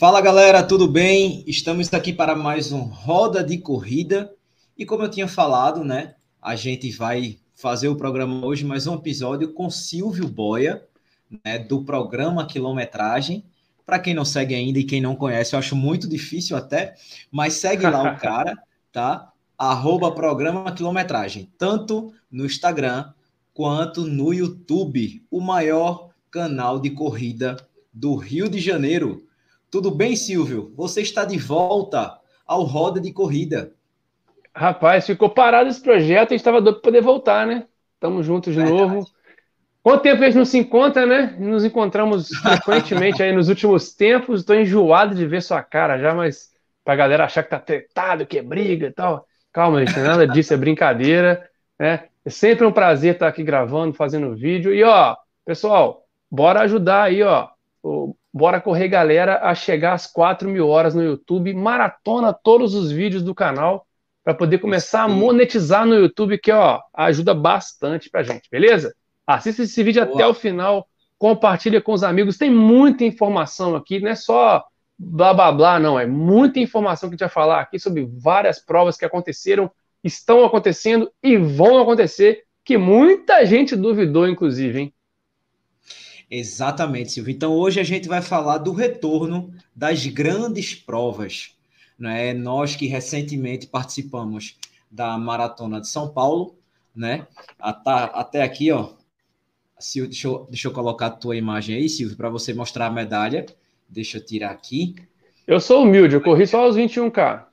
Fala galera, tudo bem? Estamos aqui para mais um Roda de Corrida. E como eu tinha falado, né, a gente vai fazer o programa hoje, mais um episódio com Silvio Boia, né, do programa Quilometragem. Para quem não segue ainda e quem não conhece, eu acho muito difícil até, mas segue lá o cara, tá? Arroba programa quilometragem, tanto no Instagram quanto no YouTube, o maior canal de corrida do Rio de Janeiro. Tudo bem, Silvio? Você está de volta ao Roda de Corrida. Rapaz, ficou parado esse projeto e estava doido para poder voltar, né? Estamos juntos de novo. Quanto tempo a gente não se encontra, né? Nos encontramos frequentemente aí nos últimos tempos. Estou enjoado de ver sua cara já, mas para a galera achar que tá tretado, que é briga e tal. Calma, gente, nada disso, é brincadeira. Né? É sempre um prazer estar aqui gravando, fazendo vídeo. E ó, pessoal, bora ajudar aí, ó. Bora correr, galera, a chegar às 4 mil horas no YouTube. Maratona todos os vídeos do canal para poder começar a monetizar no YouTube, que ó, ajuda bastante pra gente, beleza? Assista esse vídeo Boa. até o final, compartilha com os amigos. Tem muita informação aqui, não é só blá blá blá, não. É muita informação que a gente vai falar aqui sobre várias provas que aconteceram, estão acontecendo e vão acontecer, que muita gente duvidou, inclusive, hein? Exatamente, Silvio. Então hoje a gente vai falar do retorno das grandes provas. Né? Nós que recentemente participamos da Maratona de São Paulo, né? Até aqui, ó. Silvio, deixa, eu, deixa eu colocar a tua imagem aí, Silvio, para você mostrar a medalha. Deixa eu tirar aqui. Eu sou humilde, eu corri só os 21K.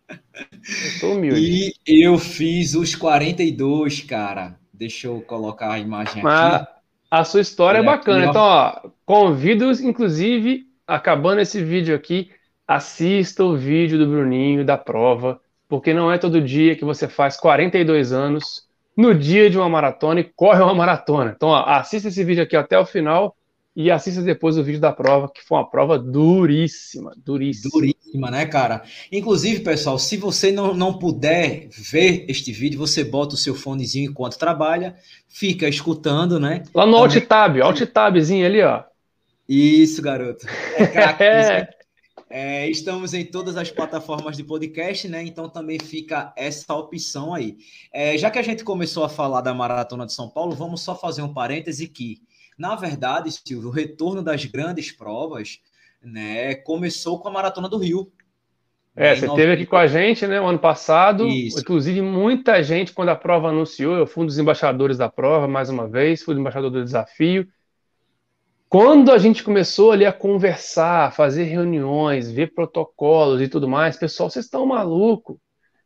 Eu sou humilde. E eu fiz os 42, cara. Deixa eu colocar a imagem Mas, aqui. A sua história é bacana. Então, ó, convido, inclusive, acabando esse vídeo aqui, assista o vídeo do Bruninho da prova, porque não é todo dia que você faz 42 anos no dia de uma maratona e corre uma maratona. Então, ó, assista esse vídeo aqui até o final e assista depois o vídeo da prova, que foi uma prova duríssima, duríssima. Duríssima, né, cara? Inclusive, pessoal, se você não, não puder ver este vídeo, você bota o seu fonezinho enquanto trabalha, fica escutando, né? Lá no Alt Tab, Alt Tabzinho ali, ó. Isso, garoto. É, é. É, estamos em todas as plataformas de podcast, né? Então também fica essa opção aí. É, já que a gente começou a falar da Maratona de São Paulo, vamos só fazer um parêntese que na verdade, Silvio, o retorno das grandes provas né, começou com a Maratona do Rio. É, você esteve aqui com a gente, né, o ano passado. Isso. Inclusive, muita gente, quando a prova anunciou, eu fui um dos embaixadores da prova, mais uma vez, fui embaixador do desafio. Quando a gente começou ali a conversar, fazer reuniões, ver protocolos e tudo mais, pessoal, vocês estão maluco,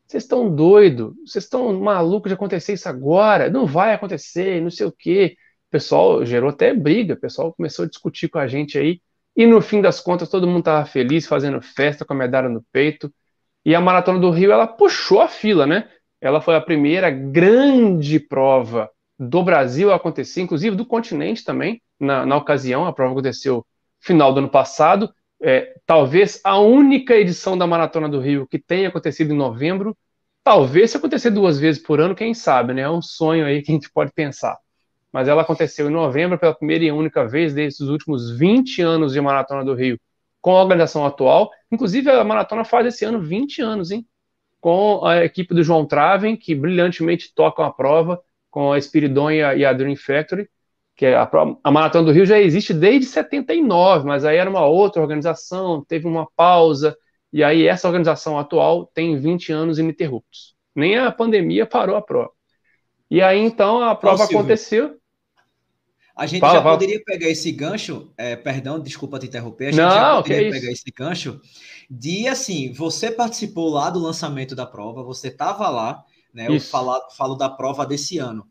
vocês estão doido, vocês estão maluco de acontecer isso agora, não vai acontecer, não sei o quê. O pessoal gerou até briga, o pessoal começou a discutir com a gente aí, e no fim das contas todo mundo estava feliz, fazendo festa com a medalha no peito. E a Maratona do Rio, ela puxou a fila, né? Ela foi a primeira grande prova do Brasil a acontecer, inclusive do continente também, na, na ocasião. A prova aconteceu final do ano passado. É, talvez a única edição da Maratona do Rio que tenha acontecido em novembro. Talvez se acontecer duas vezes por ano, quem sabe, né? É um sonho aí que a gente pode pensar mas ela aconteceu em novembro pela primeira e única vez desde os últimos 20 anos de Maratona do Rio com a organização atual. Inclusive, a maratona faz esse ano 20 anos, hein? Com a equipe do João Traven, que brilhantemente tocam a prova, com a Spiridon e a, e a Dream Factory, que é a, a Maratona do Rio já existe desde 79, mas aí era uma outra organização, teve uma pausa, e aí essa organização atual tem 20 anos ininterruptos. Nem a pandemia parou a prova. E aí, então, a prova aconteceu. A gente fala, já fala. poderia pegar esse gancho, é, perdão, desculpa te interromper, a gente Não, já poderia pegar esse gancho de assim, você participou lá do lançamento da prova, você estava lá, né? Eu falo, falo da prova desse ano.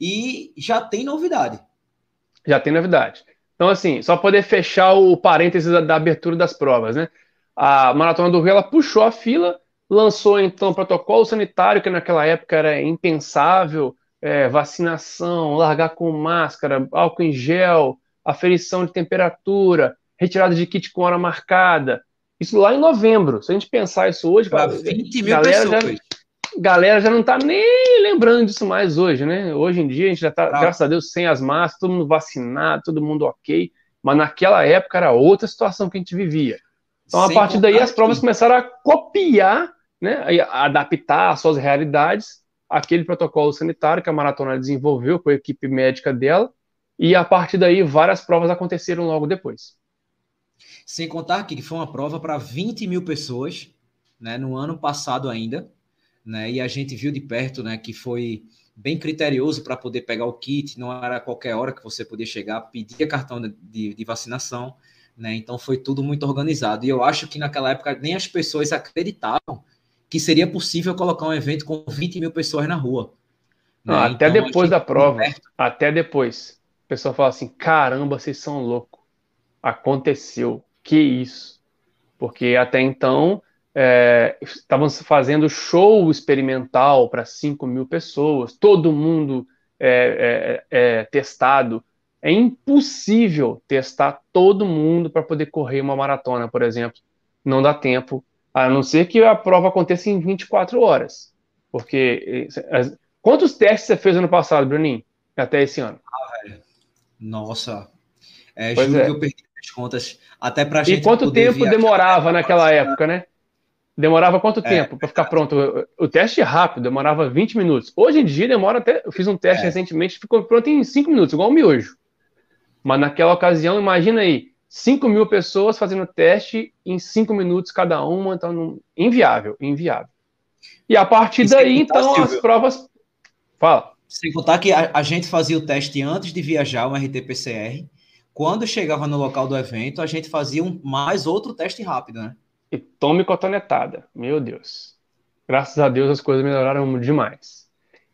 E já tem novidade. Já tem novidade. Então, assim, só poder fechar o parênteses da, da abertura das provas, né? A Maratona do Rio, ela puxou a fila, lançou então o protocolo sanitário, que naquela época era impensável, é, vacinação, largar com máscara, álcool em gel, aferição de temperatura, retirada de kit com hora marcada. Isso lá em novembro. Se a gente pensar isso hoje, para 20 mil galera pessoas. Já, galera já não está nem lembrando disso mais hoje, né? Hoje em dia a gente já está, graças a Deus, sem as máscaras, todo mundo vacinado, todo mundo ok. mas naquela época era outra situação que a gente vivia. Então, Sem a partir daí, as provas que... começaram a copiar, né, a adaptar às suas realidades aquele protocolo sanitário que a maratona desenvolveu com a equipe médica dela, e a partir daí várias provas aconteceram logo depois. Sem contar que foi uma prova para 20 mil pessoas, né, no ano passado ainda, né, e a gente viu de perto, né, que foi bem criterioso para poder pegar o kit, não era qualquer hora que você podia chegar, pedia cartão de, de vacinação, né, então foi tudo muito organizado, e eu acho que naquela época nem as pessoas acreditavam que seria possível colocar um evento com 20 mil pessoas na rua. Né? Não, até então, depois da prova, até depois, o pessoal fala assim, caramba, vocês são loucos, aconteceu, que isso? Porque até então é, estavam fazendo show experimental para 5 mil pessoas, todo mundo é, é, é, testado. É impossível testar todo mundo para poder correr uma maratona, por exemplo. Não dá tempo, a não ser que a prova aconteça em 24 horas. Porque. Quantos testes você fez ano passado, Bruninho? Até esse ano? Ah, velho. Nossa. É, juro é. que eu perdi as contas. Até pra gente. E quanto tempo demorava naquela época, né? Demorava quanto é, tempo para ficar pronto? O teste rápido demorava 20 minutos. Hoje em dia demora até. Eu fiz um teste é. recentemente, ficou pronto em 5 minutos, igual o miojo. Mas naquela ocasião, imagina aí, 5 mil pessoas fazendo teste em 5 minutos cada uma, então inviável, inviável. E a partir daí, então, Silvio, as provas. Fala. Sem contar que a, a, gente fazia o teste antes de viajar, um RT-PCR. Quando chegava no local do evento, a gente fazia um, mais outro teste rápido, né? E tome cotonetada. Meu Deus. Graças a Deus as coisas melhoraram demais.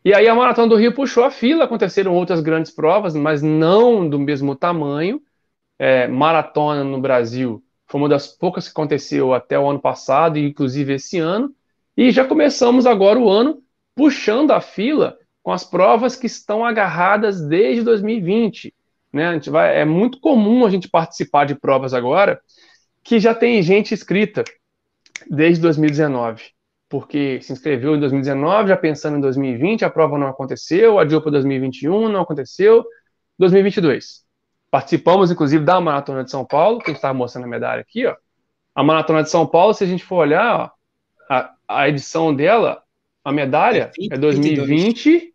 E aí a Maratona do Rio puxou a fila, aconteceram outras grandes provas, mas não do mesmo tamanho. É, maratona no Brasil foi uma das poucas que aconteceu até o ano passado, e inclusive esse ano. E já começamos agora o ano puxando a fila com as provas que estão agarradas desde 2020. Né? A gente vai, é muito comum a gente participar de provas agora que já tem gente inscrita desde 2019, porque se inscreveu em 2019, já pensando em 2020, a prova não aconteceu, adiou para 2021, não aconteceu, 2022. Participamos, inclusive, da Maratona de São Paulo, que a gente estava mostrando a medalha aqui, ó. A Maratona de São Paulo, se a gente for olhar, ó, a, a edição dela, a medalha é, 20, é 2020,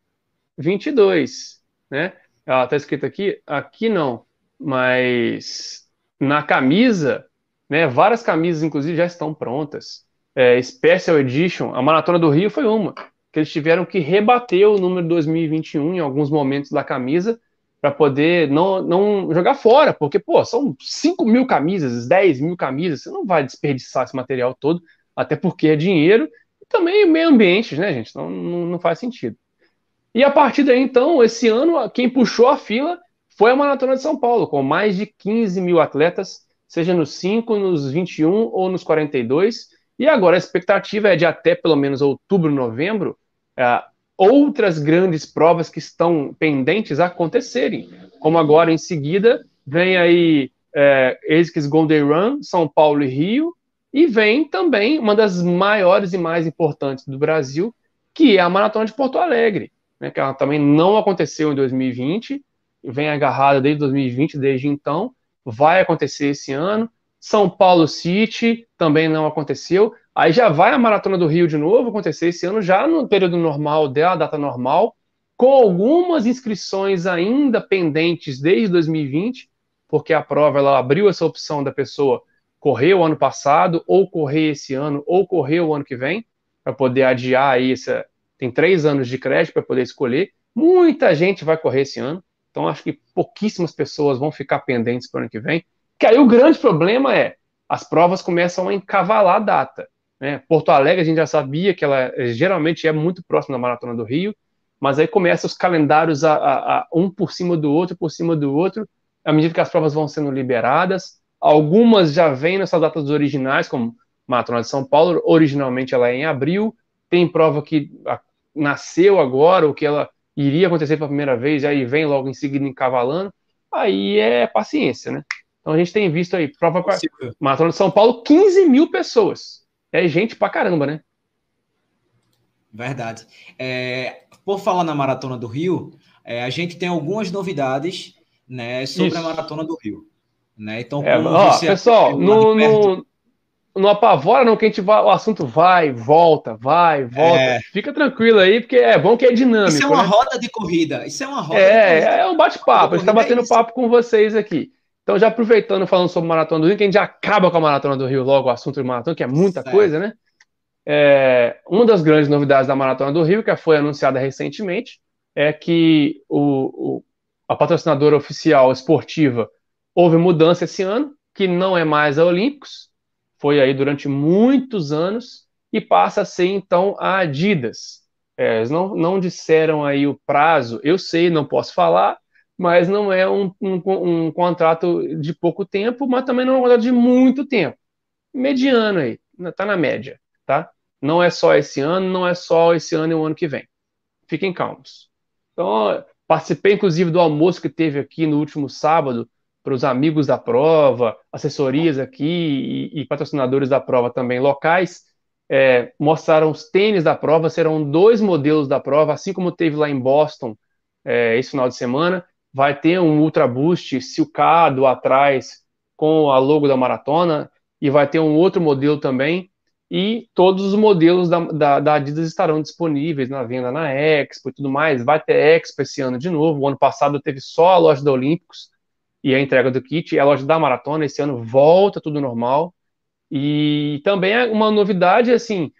22, né? Ela está escrita aqui, aqui não, mas na camisa né? Várias camisas, inclusive, já estão prontas. É, Special Edition, a Maratona do Rio foi uma, que eles tiveram que rebater o número 2021 em alguns momentos da camisa para poder não, não jogar fora, porque, pô, são 5 mil camisas, 10 mil camisas, você não vai desperdiçar esse material todo, até porque é dinheiro e também meio ambiente, né, gente? Não, não, não faz sentido. E a partir daí, então, esse ano, quem puxou a fila foi a Maratona de São Paulo, com mais de 15 mil atletas seja nos 5, nos 21 ou nos 42. E agora a expectativa é de até pelo menos outubro, novembro, outras grandes provas que estão pendentes acontecerem. Como agora em seguida vem aí é, Golden Run, São Paulo e Rio, e vem também uma das maiores e mais importantes do Brasil, que é a Maratona de Porto Alegre, né, que ela também não aconteceu em 2020, vem agarrada desde 2020, desde então, vai acontecer esse ano. São Paulo City também não aconteceu. Aí já vai a Maratona do Rio de novo acontecer esse ano, já no período normal dela, data normal, com algumas inscrições ainda pendentes desde 2020, porque a prova ela abriu essa opção da pessoa correr o ano passado, ou correr esse ano, ou correr o ano que vem, para poder adiar aí essa. Tem três anos de crédito para poder escolher. Muita gente vai correr esse ano. Então, acho que pouquíssimas pessoas vão ficar pendentes para o ano que vem. Que aí o grande problema é as provas começam a encavalar a data. Né? Porto Alegre, a gente já sabia que ela eh, geralmente é muito próxima da Maratona do Rio, mas aí começam os calendários a, a, a, um por cima do outro, por cima do outro, à medida que as provas vão sendo liberadas. Algumas já vêm nessas datas originais, como Maratona de São Paulo, originalmente ela é em abril, tem prova que nasceu agora, ou que ela iria acontecer pela primeira vez, aí vem logo em seguida encavalando, aí é paciência, né? Então a gente tem visto aí, prova com a Maratona de São Paulo, 15 mil pessoas. É gente pra caramba, né? Verdade. É, por falar na Maratona do Rio, é, a gente tem algumas novidades né, sobre Isso. a Maratona do Rio. Né? Então, é, ó, pessoal, no, no, não apavora não que a gente vai, o assunto vai, volta, vai, volta. É... Fica tranquilo aí, porque é bom que é dinâmico. Isso é uma né? roda de corrida. Isso é uma roda é, É um bate-papo. A gente está batendo é papo com vocês aqui. Então, já aproveitando, falando sobre Maratona do Rio, que a gente acaba com a Maratona do Rio logo, o assunto de maratona, que é muita certo. coisa, né? É, uma das grandes novidades da Maratona do Rio, que foi anunciada recentemente, é que o, o, a patrocinadora oficial esportiva houve mudança esse ano, que não é mais a Olímpicos, foi aí durante muitos anos e passa a ser então a Adidas. É, eles não, não disseram aí o prazo, eu sei, não posso falar, mas não é um, um, um contrato de pouco tempo, mas também não é um contrato de muito tempo. Mediano aí, tá na média, tá? Não é só esse ano, não é só esse ano e o ano que vem. Fiquem calmos. Então, participei inclusive do almoço que teve aqui no último sábado para os amigos da prova, assessorias aqui e, e patrocinadores da prova também locais, é, mostraram os tênis da prova, serão dois modelos da prova, assim como teve lá em Boston é, esse final de semana. Vai ter um Ultra Boost silcado atrás com a logo da maratona e vai ter um outro modelo também. E todos os modelos da, da, da Adidas estarão disponíveis na venda na Expo e tudo mais. Vai ter Expo esse ano de novo. O ano passado teve só a loja da Olímpicos e a entrega do kit. E a loja da maratona esse ano volta tudo normal. E também é uma novidade, assim,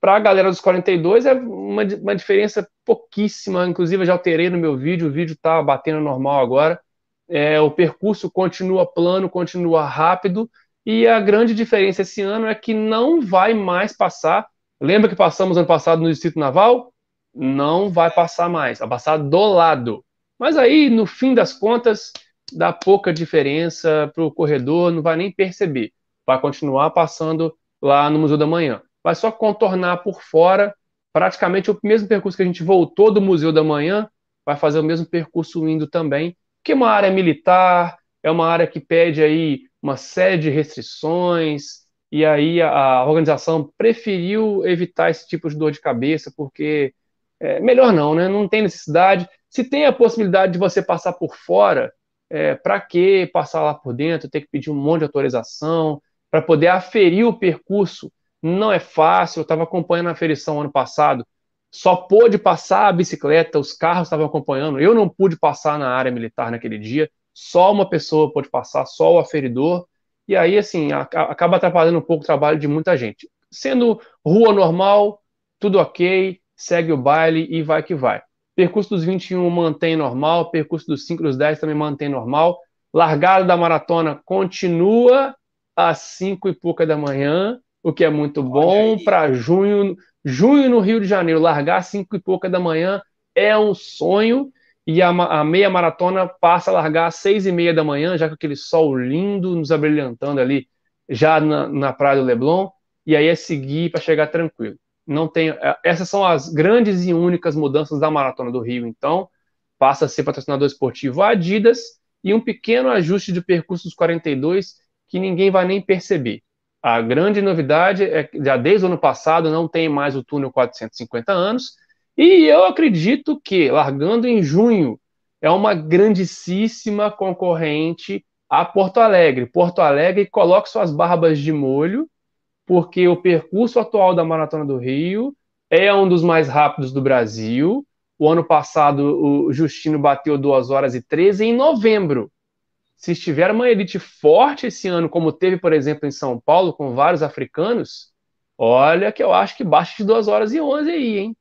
para a galera dos 42 é uma, uma diferença pouquíssima. Inclusive, eu já alterei no meu vídeo, o vídeo está batendo normal agora. É, o percurso continua plano, continua rápido. E a grande diferença esse ano é que não vai mais passar. Lembra que passamos ano passado no Distrito Naval? Não vai passar mais, vai passar do lado. Mas aí, no fim das contas, dá pouca diferença para o corredor, não vai nem perceber. Vai continuar passando lá no Museu da Manhã. Vai só contornar por fora, praticamente o mesmo percurso que a gente voltou do Museu da Manhã, vai fazer o mesmo percurso indo também, que é uma área militar, é uma área que pede aí uma série de restrições, e aí a, a organização preferiu evitar esse tipo de dor de cabeça, porque é, melhor não, né? Não tem necessidade. Se tem a possibilidade de você passar por fora, é, para que passar lá por dentro, ter que pedir um monte de autorização, para poder aferir o percurso, não é fácil. Eu estava acompanhando a aferição ano passado, só pôde passar a bicicleta, os carros estavam acompanhando, eu não pude passar na área militar naquele dia, só uma pessoa pôde passar, só o aferidor, e aí, assim, acaba atrapalhando um pouco o trabalho de muita gente. Sendo rua normal, tudo ok, segue o baile e vai que vai. Percurso dos 21 mantém normal, percurso dos 5 dos 10 também mantém normal. Largada da maratona continua às 5 e pouca da manhã, o que é muito bom para junho. Junho no Rio de Janeiro, largar às 5 e pouca da manhã é um sonho. E a, a meia maratona passa a largar às 6 e meia da manhã, já com aquele sol lindo nos abrilhantando ali, já na, na Praia do Leblon. E aí é seguir para chegar tranquilo não tem. É, essas são as grandes e únicas mudanças da Maratona do Rio. Então, passa a ser patrocinador esportivo Adidas e um pequeno ajuste de percurso dos 42 que ninguém vai nem perceber. A grande novidade é que já desde o ano passado não tem mais o túnel 450 anos, e eu acredito que, largando em junho, é uma grandíssima concorrente a Porto Alegre. Porto Alegre coloque suas barbas de molho porque o percurso atual da Maratona do Rio é um dos mais rápidos do Brasil. O ano passado, o Justino bateu 2 horas e 13 em novembro. Se estiver uma elite forte esse ano, como teve, por exemplo, em São Paulo, com vários africanos, olha que eu acho que baixa de 2 horas e 11 aí, hein?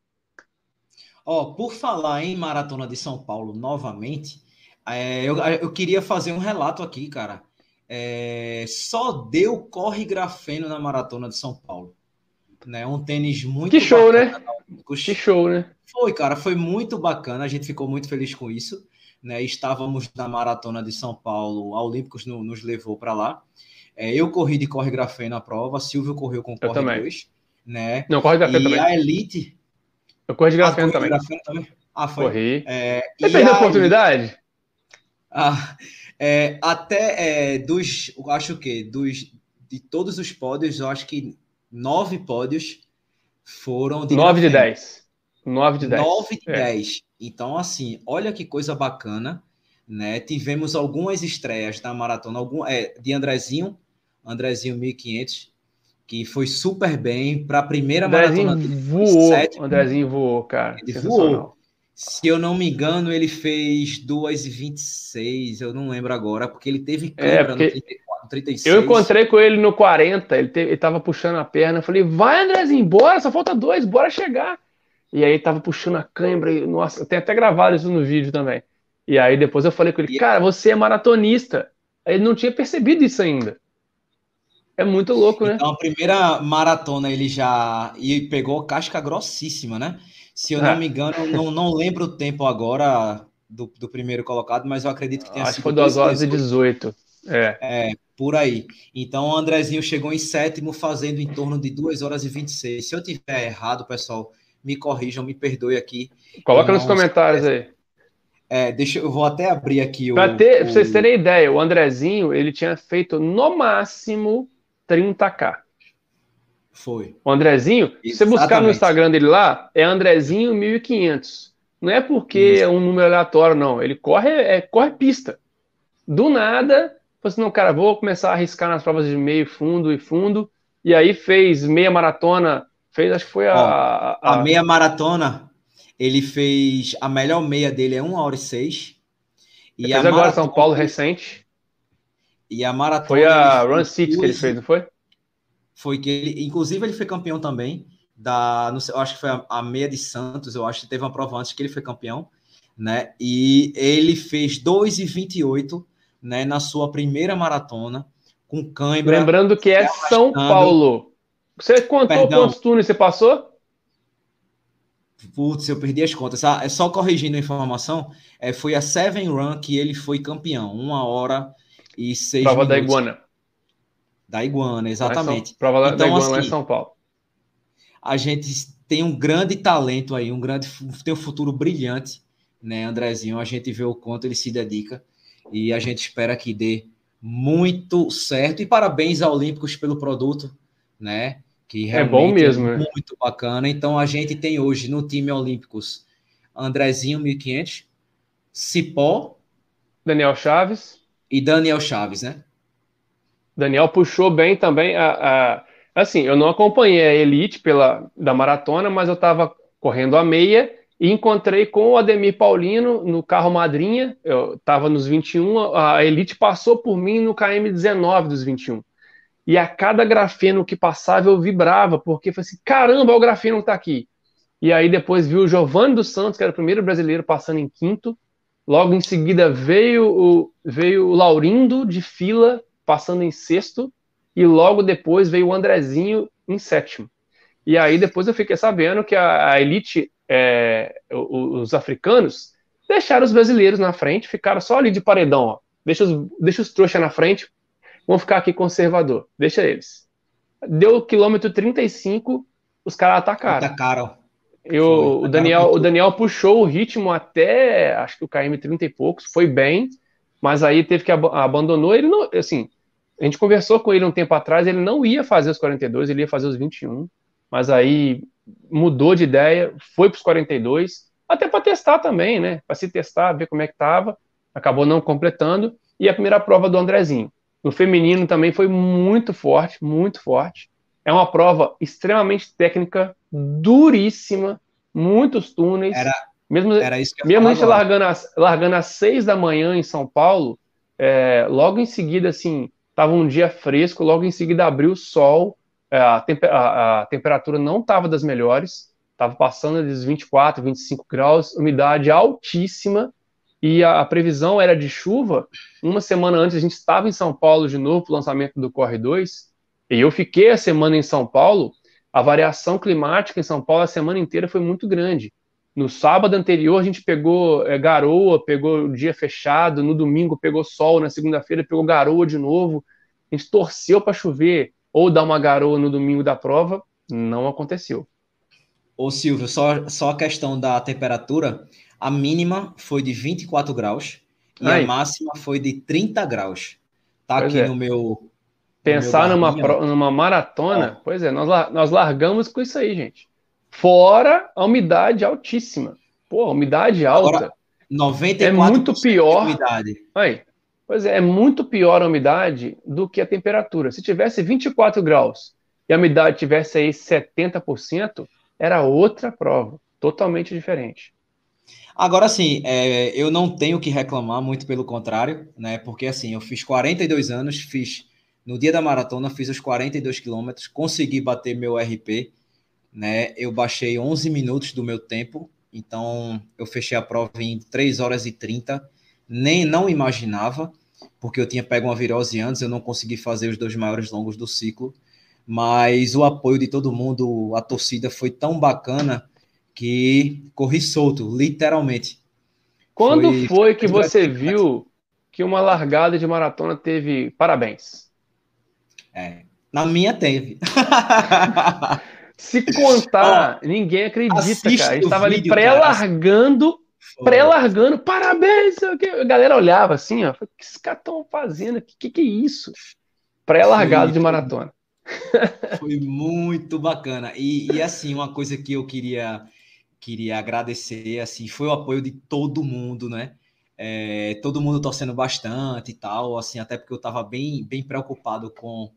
Ó, oh, por falar em Maratona de São Paulo novamente, é, eu, eu queria fazer um relato aqui, cara é, só deu corre grafeno na maratona de São Paulo. Né? Um tênis muito Que show, né? Que show, né? Foi, cara, foi muito bacana. A gente ficou muito feliz com isso. Né? Estávamos na maratona de São Paulo, a Olímpicos no, nos levou para lá. É, eu corri de corre grafeno na prova, Silvio correu com corre 2. Né? Não, corre grafeno e também. a Elite. Eu corri de grafeno, ah, também. grafeno também. Ah, foi. Corri. É, Você perdeu a oportunidade? Ah, é, até é, dos, acho que dos de todos os pódios, eu acho que nove pódios foram de nove de dez. Nove de dez. Nove de é. dez. Então, assim, olha que coisa bacana, né? Tivemos algumas estreias da maratona, algum, é, de Andrezinho, Andrezinho 1500, que foi super bem para a primeira Andrezinho maratona. Voou, sétimo, Andrezinho voou, cara. Ele voou. Se eu não me engano, ele fez 2,26, eu não lembro agora, porque ele teve câmera é, porque... no 34, 36. Eu encontrei com ele no 40, ele, te, ele tava puxando a perna, eu falei, vai Andrezinho, bora, só falta dois, bora chegar. E aí tava puxando a câimbra, e, nossa, tem até gravado isso no vídeo também. E aí depois eu falei com ele, cara, você é maratonista. Ele não tinha percebido isso ainda. É muito louco, né? Então, a primeira maratona ele já e pegou casca grossíssima, né? Se eu não é. me engano, não, não lembro o tempo agora do, do primeiro colocado, mas eu acredito que tenha Acho sido. Acho que foi 2 horas e 18. É. é, por aí. Então, o Andrezinho chegou em sétimo, fazendo em torno de 2 horas e 26. Se eu tiver errado, pessoal, me corrijam, me perdoe aqui. Coloca nos comentários aí. É, deixa eu vou até abrir aqui o. Para ter, o... vocês terem ideia, o Andrezinho ele tinha feito no máximo 30k. Foi. O Andrezinho, Exatamente. se você buscar no Instagram dele lá, é Andrezinho 1500. Não é porque Isso. é um número aleatório, não. Ele corre, é, corre pista. Do nada, falou assim: não, cara, vou começar a arriscar nas provas de meio, fundo e fundo. E aí fez meia maratona. Fez, acho que foi a. Ó, a, a, a meia maratona ele fez a melhor meia dele é 1 hora e 6. E a agora São Paulo recente. E a maratona. Foi a Run City que ele fez, não foi? Foi que ele, inclusive, ele foi campeão também da, não sei, eu acho que foi a, a, meia de Santos, eu acho que teve uma prova antes que ele foi campeão, né? E ele fez 2,28, né, na sua primeira maratona com cãibra. Lembrando que é São Paulo. Você contou Perdão. quantos túneis você passou? Putz, eu perdi as contas. Ah, é só corrigindo a informação, é, foi a Seven Run que ele foi campeão. Uma hora e seis Prova minutos. da Iguana. Da Iguana, exatamente. São, prova então, da Iguana assim, lá em assim, São Paulo. A gente tem um grande talento aí, um grande, tem um futuro brilhante, né, Andrezinho? A gente vê o quanto ele se dedica e a gente espera que dê muito certo. E parabéns ao Olímpicos pelo produto, né? Que é bom mesmo, é muito bacana. Então a gente tem hoje no time Olímpicos Andrezinho 1500, Cipó, Daniel Chaves e Daniel Chaves, né? Daniel puxou bem também a, a assim, eu não acompanhei a elite pela da maratona, mas eu estava correndo a meia e encontrei com o Ademir Paulino no carro madrinha. Eu estava nos 21, a elite passou por mim no KM 19 dos 21. E a cada grafeno que passava eu vibrava, porque falei assim: caramba, o grafeno está aqui. E aí depois viu o Giovanni dos Santos, que era o primeiro brasileiro, passando em quinto. Logo em seguida veio o, veio o Laurindo de fila, passando em sexto. E logo depois veio o Andrezinho em sétimo. E aí depois eu fiquei sabendo que a, a elite, é, os, os africanos, deixaram os brasileiros na frente, ficaram só ali de paredão. Ó. Deixa os, deixa os trouxas na frente, Vamos ficar aqui conservador. Deixa eles. Deu quilômetro 35, os caras atacaram. Atacaram. Eu, o, Daniel, o Daniel puxou o ritmo até, acho que o KM 30 e poucos, foi bem, mas aí teve que ab abandonou. Ele não, assim, a gente conversou com ele um tempo atrás, ele não ia fazer os 42, ele ia fazer os 21, mas aí mudou de ideia, foi para os 42, até para testar também, né? Para se testar, ver como é que estava. Acabou não completando. E a primeira prova do Andrezinho. No feminino também foi muito forte, muito forte. É uma prova extremamente técnica, duríssima, muitos túneis. Era, mesmo era isso que eu mesmo a gente largando, as, largando às seis da manhã em São Paulo, é, logo em seguida, assim, estava um dia fresco, logo em seguida abriu o sol, é, a, temper, a, a temperatura não estava das melhores, estava passando dos 24, 25 graus, umidade altíssima, e a, a, previsão era de chuva. Uma semana antes a gente estava em São Paulo de novo para o lançamento do Corre 2, e eu fiquei a semana em São Paulo. A variação climática em São Paulo a semana inteira foi muito grande. No sábado anterior a gente pegou é, garoa, pegou dia fechado, no domingo pegou sol, na segunda-feira pegou garoa de novo. A gente torceu para chover ou dar uma garoa no domingo da prova, não aconteceu. Ô Silvio, só, só a questão da temperatura, a mínima foi de 24 graus e a máxima foi de 30 graus. Tá pois aqui é. no meu. Pensar no meu numa, numa maratona, pois é, nós, nós largamos com isso aí, gente. Fora a umidade altíssima. Pô, umidade alta. Agora, 94% é muito pior. umidade. Aí, pois é, é muito pior a umidade do que a temperatura. Se tivesse 24 graus e a umidade tivesse aí 70%, era outra prova, totalmente diferente. Agora sim, é, eu não tenho que reclamar, muito pelo contrário, né? Porque assim, eu fiz 42 anos, fiz no dia da maratona, fiz os 42 quilômetros, consegui bater meu RP, né? Eu baixei 11 minutos do meu tempo, então eu fechei a prova em 3 horas e 30, nem não imaginava, porque eu tinha pego uma virose antes, eu não consegui fazer os dois maiores longos do ciclo, mas o apoio de todo mundo, a torcida foi tão bacana que corri solto, literalmente. Quando foi, foi que você viu que uma largada de maratona teve parabéns? É, na minha teve. Se contar, oh, ninguém acredita, cara. A gente tava ali pré-largando, pré-largando, parabéns! A galera olhava assim, ó. O que esses caras estão fazendo? O que, que é isso? Pré-largado de maratona. Foi muito bacana. E, e, assim, uma coisa que eu queria queria agradecer, assim, foi o apoio de todo mundo, né? É, todo mundo torcendo bastante e tal, assim, até porque eu estava bem, bem preocupado com,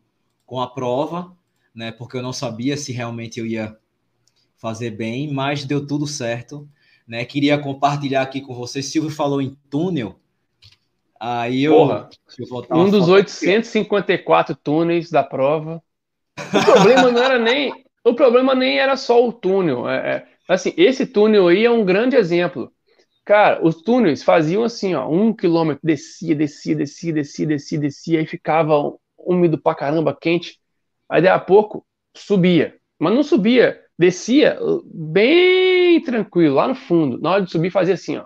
com a prova, né? Porque eu não sabia se realmente eu ia fazer bem, mas deu tudo certo, né? Queria compartilhar aqui com vocês. Silvio falou em túnel. Aí eu. Porra, eu um dos 854 aqui. túneis da prova. O problema não era nem. O problema nem era só o túnel. É, é Assim, esse túnel aí é um grande exemplo. Cara, os túneis faziam assim, ó, um quilômetro, descia, descia, descia, descia, descia, descia, aí ficava úmido pra caramba, quente. Aí, daí a pouco, subia. Mas não subia, descia bem tranquilo, lá no fundo. Na hora de subir, fazia assim, ó.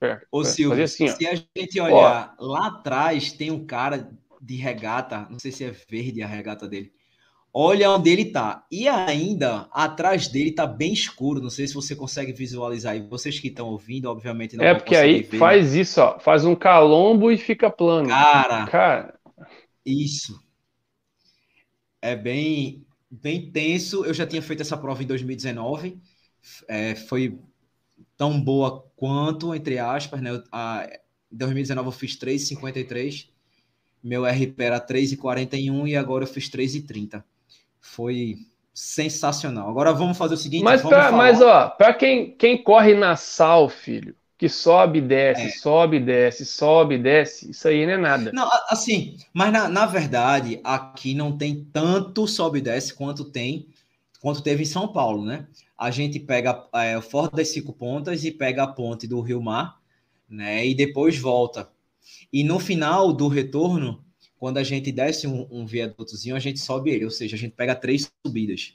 É, Ô, Silvio, assim, se a gente olhar ó, lá atrás, tem um cara de regata, não sei se é verde a regata dele, Olha onde ele está. E ainda atrás dele está bem escuro. Não sei se você consegue visualizar. E vocês que estão ouvindo, obviamente não É porque aí ver, faz né? isso, ó. Faz um calombo e fica plano. Cara, cara, isso é bem, bem tenso. Eu já tinha feito essa prova em 2019. É, foi tão boa quanto, entre aspas, né? Em 2019 eu fiz 3,53. Meu RP era 3,41 e agora eu fiz 3,30 foi sensacional. Agora vamos fazer o seguinte. Mas, pra, falar... mas ó, para quem, quem corre na sal, filho, que sobe e desce, é. sobe e desce, sobe e desce, isso aí não é nada. Não, assim, mas na, na verdade, aqui não tem tanto sobe e desce quanto tem, quanto teve em São Paulo, né? A gente pega é, o Forte das Cinco Pontas e pega a ponte do Rio Mar, né? E depois volta. E no final do retorno, quando a gente desce um, um viadutozinho, a gente sobe ele, ou seja, a gente pega três subidas.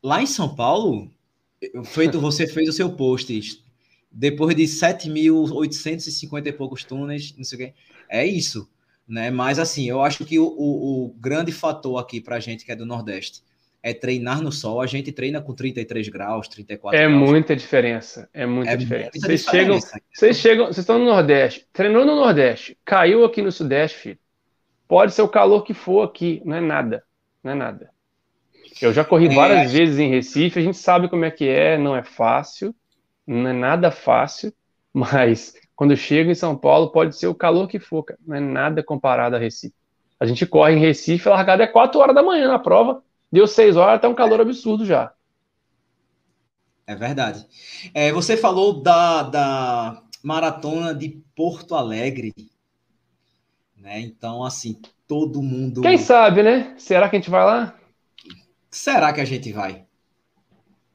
Lá em São Paulo, feito você fez o seu post, depois de 7.850 e poucos túneis, não sei o quê, é isso, né? Mas assim, eu acho que o, o, o grande fator aqui para a gente que é do Nordeste é treinar no sol. A gente treina com 33 graus, 34 é graus. Muita diferença, é muita é diferença. Muita vocês diferença. chegam, vocês chegam, vocês estão no Nordeste, treinou no Nordeste, caiu aqui no Sudeste, filho. Pode ser o calor que for aqui, não é nada, não é nada. Eu já corri é, várias vezes em Recife, a gente sabe como é que é, não é fácil, não é nada fácil, mas quando chega em São Paulo pode ser o calor que for, cara, não é nada comparado a Recife. A gente corre em Recife, a largada é 4 horas da manhã na prova, deu 6 horas, tá um calor absurdo já. É verdade. É, você falou da, da maratona de Porto Alegre, né? Então, assim, todo mundo. Quem sabe, né? Será que a gente vai lá? Será que a gente vai?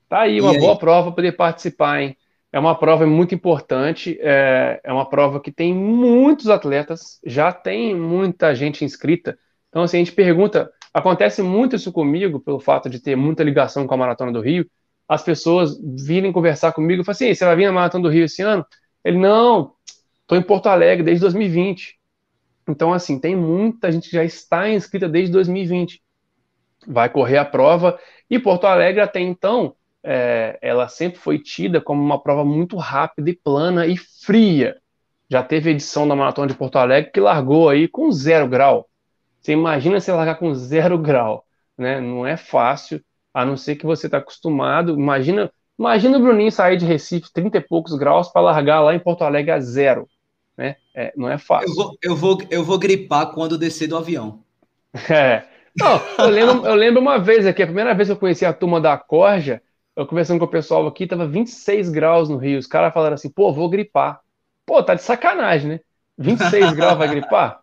Tá aí, uma boa prova para poder participar, hein? É uma prova muito importante, é, é uma prova que tem muitos atletas, já tem muita gente inscrita. Então, assim, a gente pergunta, acontece muito isso comigo, pelo fato de ter muita ligação com a Maratona do Rio, as pessoas virem conversar comigo e falam assim, você vai vir na Maratona do Rio esse ano? Ele, não, estou em Porto Alegre desde 2020. Então, assim, tem muita gente que já está inscrita desde 2020. Vai correr a prova. E Porto Alegre, até então, é, ela sempre foi tida como uma prova muito rápida e plana e fria. Já teve edição da Maratona de Porto Alegre que largou aí com zero grau. Você imagina se largar com zero grau, né? Não é fácil, a não ser que você está acostumado. Imagina, Imagina o Bruninho sair de Recife 30 e poucos graus para largar lá em Porto Alegre a zero. É, não é fácil. Eu vou, eu, vou, eu vou gripar quando descer do avião. É. Não, eu lembro, eu lembro uma vez aqui, a primeira vez que eu conheci a turma da Corja, eu conversando com o pessoal aqui, tava 26 graus no Rio. Os caras falaram assim, pô, vou gripar. Pô, tá de sacanagem, né? 26 graus vai gripar?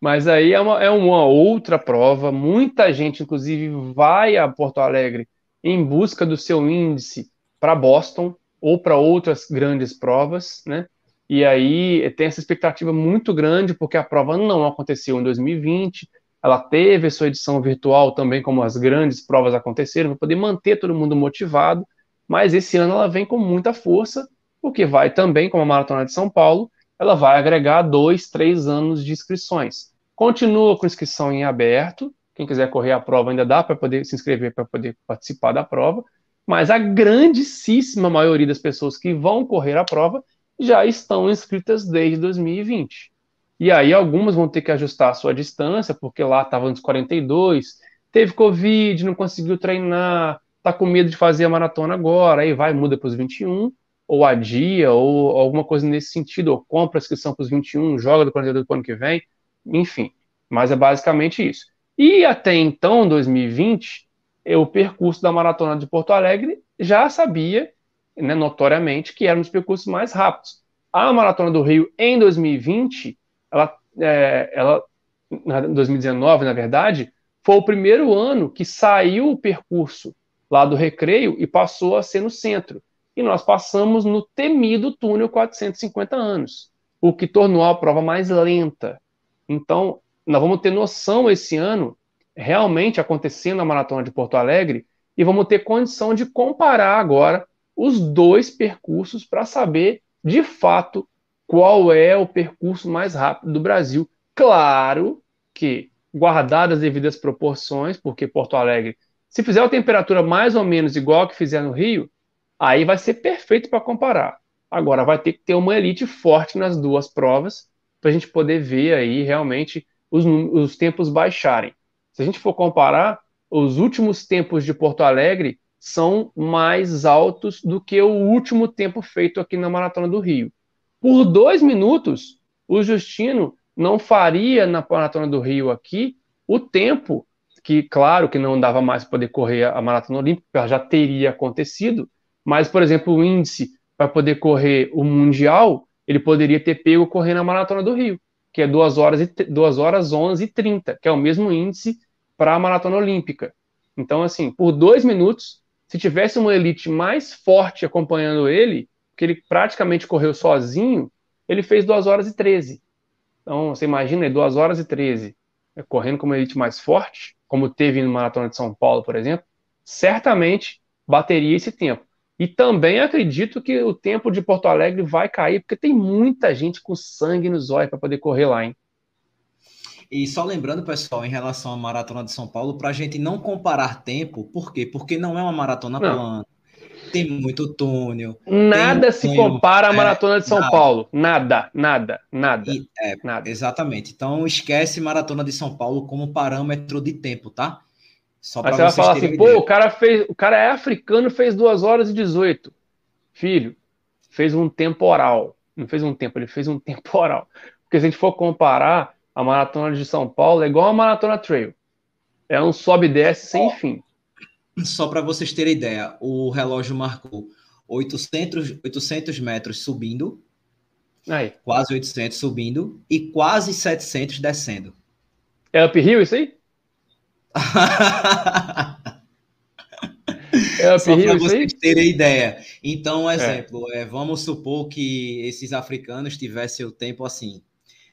Mas aí é uma, é uma outra prova. Muita gente, inclusive, vai a Porto Alegre em busca do seu índice para Boston ou para outras grandes provas, né? E aí tem essa expectativa muito grande, porque a prova não aconteceu em 2020, ela teve sua edição virtual também, como as grandes provas aconteceram, para poder manter todo mundo motivado, mas esse ano ela vem com muita força, porque vai também, como a Maratona de São Paulo, ela vai agregar dois, três anos de inscrições. Continua com inscrição em aberto, quem quiser correr a prova ainda dá para poder se inscrever para poder participar da prova, mas a grandíssima maioria das pessoas que vão correr a prova já estão inscritas desde 2020. E aí algumas vão ter que ajustar a sua distância, porque lá estava nos 42, teve Covid, não conseguiu treinar, tá com medo de fazer a maratona agora, aí vai, muda para os 21, ou adia, ou alguma coisa nesse sentido, ou compra a inscrição para os 21, joga do 42 para o ano que vem, enfim. Mas é basicamente isso. E até então, 2020, o percurso da maratona de Porto Alegre já sabia né, notoriamente, que era um dos percursos mais rápidos. A Maratona do Rio, em 2020, ela, é, ela, em 2019, na verdade, foi o primeiro ano que saiu o percurso lá do Recreio e passou a ser no centro. E nós passamos no temido túnel 450 anos, o que tornou a prova mais lenta. Então, nós vamos ter noção esse ano, realmente acontecendo a Maratona de Porto Alegre, e vamos ter condição de comparar agora os dois percursos para saber de fato qual é o percurso mais rápido do Brasil. Claro que, guardadas as devidas proporções, porque Porto Alegre, se fizer a temperatura mais ou menos igual que fizer no Rio, aí vai ser perfeito para comparar. Agora vai ter que ter uma elite forte nas duas provas para a gente poder ver aí realmente os, os tempos baixarem. Se a gente for comparar, os últimos tempos de Porto Alegre são mais altos do que o último tempo feito aqui na Maratona do Rio. Por dois minutos, o Justino não faria na Maratona do Rio aqui o tempo que, claro, que não dava mais para poder correr a Maratona Olímpica, já teria acontecido, mas, por exemplo, o índice para poder correr o Mundial, ele poderia ter pego correndo a Maratona do Rio, que é 2 horas, e, 2 horas 11 e 30, que é o mesmo índice para a Maratona Olímpica. Então, assim, por dois minutos, se tivesse uma elite mais forte acompanhando ele, que ele praticamente correu sozinho, ele fez 2 horas e 13. Então, você imagina, 2 horas e 13, né, correndo com uma elite mais forte, como teve no Maratona de São Paulo, por exemplo, certamente bateria esse tempo. E também acredito que o tempo de Porto Alegre vai cair, porque tem muita gente com sangue nos olhos para poder correr lá, hein? E só lembrando, pessoal, em relação à maratona de São Paulo, para a gente não comparar tempo, por quê? Porque não é uma maratona não. plana. Tem muito túnel. Nada se túnel, compara à é, maratona de São nada. Paulo. Nada, nada, nada, e, é, nada. Exatamente. Então esquece maratona de São Paulo como parâmetro de tempo, tá? Só para você vai falar assim, pô, o cara fez, o cara é africano, fez 2 horas e 18. Filho, fez um temporal. Não fez um tempo, ele fez um temporal. Porque se a gente for comparar, a maratona de São Paulo é igual a maratona trail. É um sobe e desce sem fim. Só para vocês terem ideia, o relógio marcou 800, 800 metros subindo, aí. quase 800 subindo e quase 700 descendo. É uphill isso aí? é Só para vocês terem ideia. Então, um é. exemplo, é. É, vamos supor que esses africanos tivessem o tempo assim,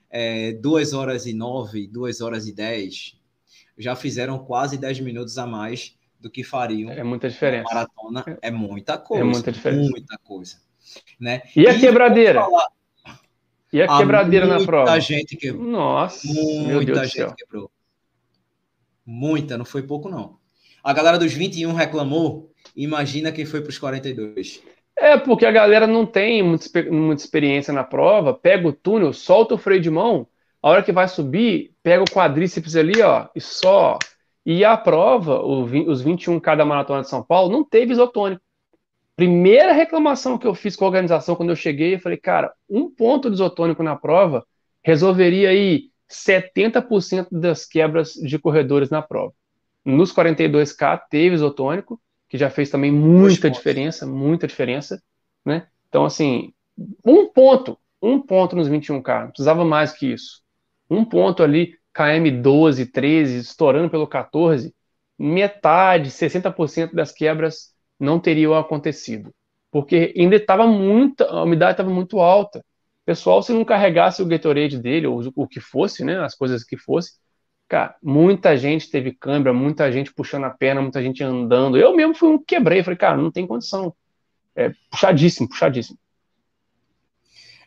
é, 2 horas e 9, 2 horas e 10, já fizeram quase 10 minutos a mais do que fariam. É muita diferença. Maratona é muita coisa. É muita diferença. Muita coisa. Né? E a quebradeira? E a quebradeira na prova? Muita gente quebrou. Nossa, muita gente quebrou. Muita, não foi pouco não. A galera dos 21 reclamou, imagina quem foi para os 42. É, porque a galera não tem muita, experiência na prova, pega o túnel, solta o freio de mão, a hora que vai subir, pega o quadríceps ali, ó, e só. E a prova, os 21K da Maratona de São Paulo, não teve isotônico. Primeira reclamação que eu fiz com a organização quando eu cheguei, eu falei, cara, um ponto de isotônico na prova resolveria aí 70% das quebras de corredores na prova. Nos 42K teve isotônico, que já fez também muita diferença, muita diferença, né? Então, assim, um ponto, um ponto nos 21K, não precisava mais que isso. Um ponto ali, KM 12, 13, estourando pelo 14, metade, 60% das quebras não teriam acontecido. Porque ainda estava muita, a umidade estava muito alta. Pessoal, se não carregasse o Gatorade dele, ou o que fosse, né, as coisas que fosse, cara, muita gente teve câimbra, muita gente puxando a perna, muita gente andando. Eu mesmo fui um quebrei, falei, cara, não tem condição. É puxadíssimo, puxadíssimo.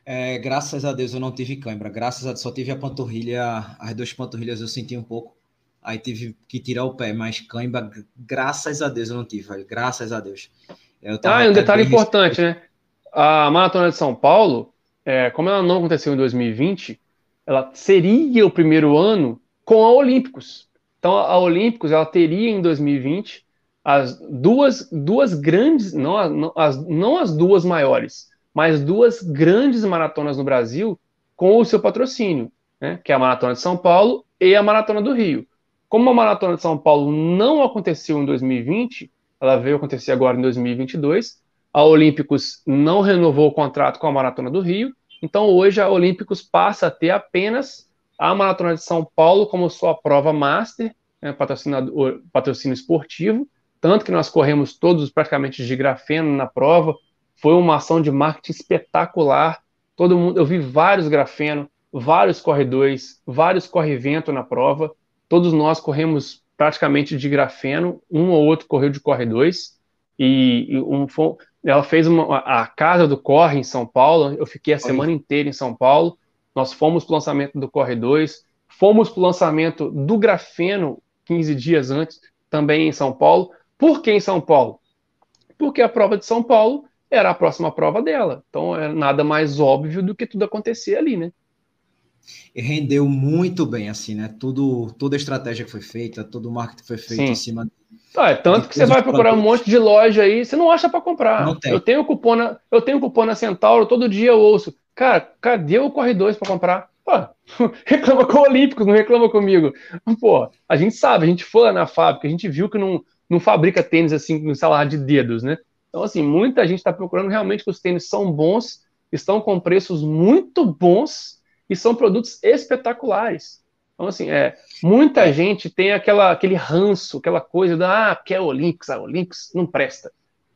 É, graças a Deus eu não tive câimbra. Graças a Deus só tive a panturrilha, as duas panturrilhas eu senti um pouco. Aí tive que tirar o pé, mas câimbra, graças a Deus eu não tive, velho. Graças a Deus. ah, e um detalhe importante, né? A Maratona de São Paulo, é, como ela não aconteceu em 2020, ela seria o primeiro ano com a Olímpicos. Então a Olímpicos ela teria em 2020 as duas, duas grandes, não, não, as, não as duas maiores, mas duas grandes maratonas no Brasil com o seu patrocínio, né, que é a Maratona de São Paulo e a Maratona do Rio. Como a Maratona de São Paulo não aconteceu em 2020, ela veio acontecer agora em 2022, a Olímpicos não renovou o contrato com a Maratona do Rio, então hoje a Olímpicos passa a ter apenas a Maratona de São Paulo como sua prova master, né, patrocínio esportivo, tanto que nós corremos todos praticamente de grafeno na prova, foi uma ação de marketing espetacular. Todo mundo, eu vi vários grafeno, vários corredores, vários corre-vento na prova. Todos nós corremos praticamente de grafeno, um ou outro correu de corre 2. E, e um, ela fez uma, a casa do corre em São Paulo. Eu fiquei a semana inteira em São Paulo. Nós fomos para o lançamento do Corre 2, fomos para o lançamento do Grafeno 15 dias antes, também em São Paulo. Por que em São Paulo? Porque a prova de São Paulo era a próxima prova dela. Então é nada mais óbvio do que tudo acontecer ali, né? E rendeu muito bem, assim, né? Tudo, toda a estratégia que foi feita, todo o marketing foi feito Sim. em cima. Ah, é tanto que você vai procurar um monte de loja aí, você não acha para comprar. Não tem. Eu tenho cupom na, eu tenho cupom na Centauro, todo dia eu ouço. Cara, cadê o Corre 2 para comprar? Pô, reclama com o Olímpicos, não reclama comigo. Pô, a gente sabe, a gente foi na fábrica, a gente viu que não, não fabrica tênis assim no salário de dedos, né? Então, assim, muita gente está procurando realmente que os tênis são bons, estão com preços muito bons e são produtos espetaculares. Então, assim, é, muita gente tem aquela, aquele ranço, aquela coisa da, ah, porque é Olympics, a Olympics não presta.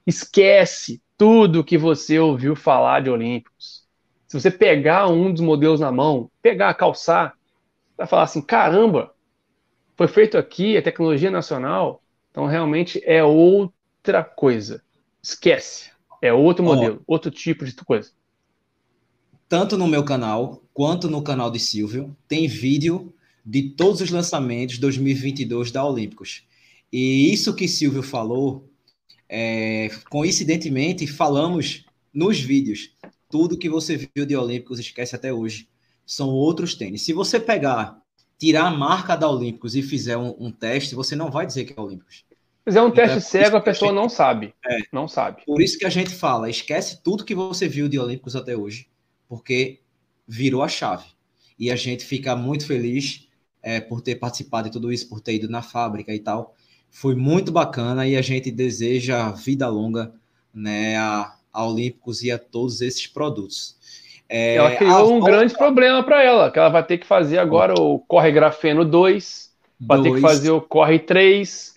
Esquece tudo que você ouviu falar de Olímpicos. Se você pegar um dos modelos na mão, pegar, calçar, vai falar assim, caramba, foi feito aqui, é tecnologia nacional, então realmente é outra coisa. Esquece. É outro modelo, oh, outro tipo de coisa. Tanto no meu canal quanto no canal de Silvio, tem vídeo de todos os lançamentos 2022 da Olímpicos. E isso que Silvio falou, é, coincidentemente, falamos nos vídeos. Tudo que você viu de Olímpicos esquece até hoje. São outros tênis. Se você pegar, tirar a marca da Olímpicos e fizer um, um teste, você não vai dizer que é Olímpicos fizer um teste então, cego, a pessoa gente, não sabe. É, não sabe. Por isso que a gente fala, esquece tudo que você viu de Olímpicos até hoje, porque virou a chave. E a gente fica muito feliz é, por ter participado de tudo isso, por ter ido na fábrica e tal. Foi muito bacana e a gente deseja vida longa né, a, a Olímpicos e a todos esses produtos. É, ela criou um volta... grande problema para ela, que ela vai ter que fazer agora o Corre Grafeno 2, vai ter que fazer o Corre 3,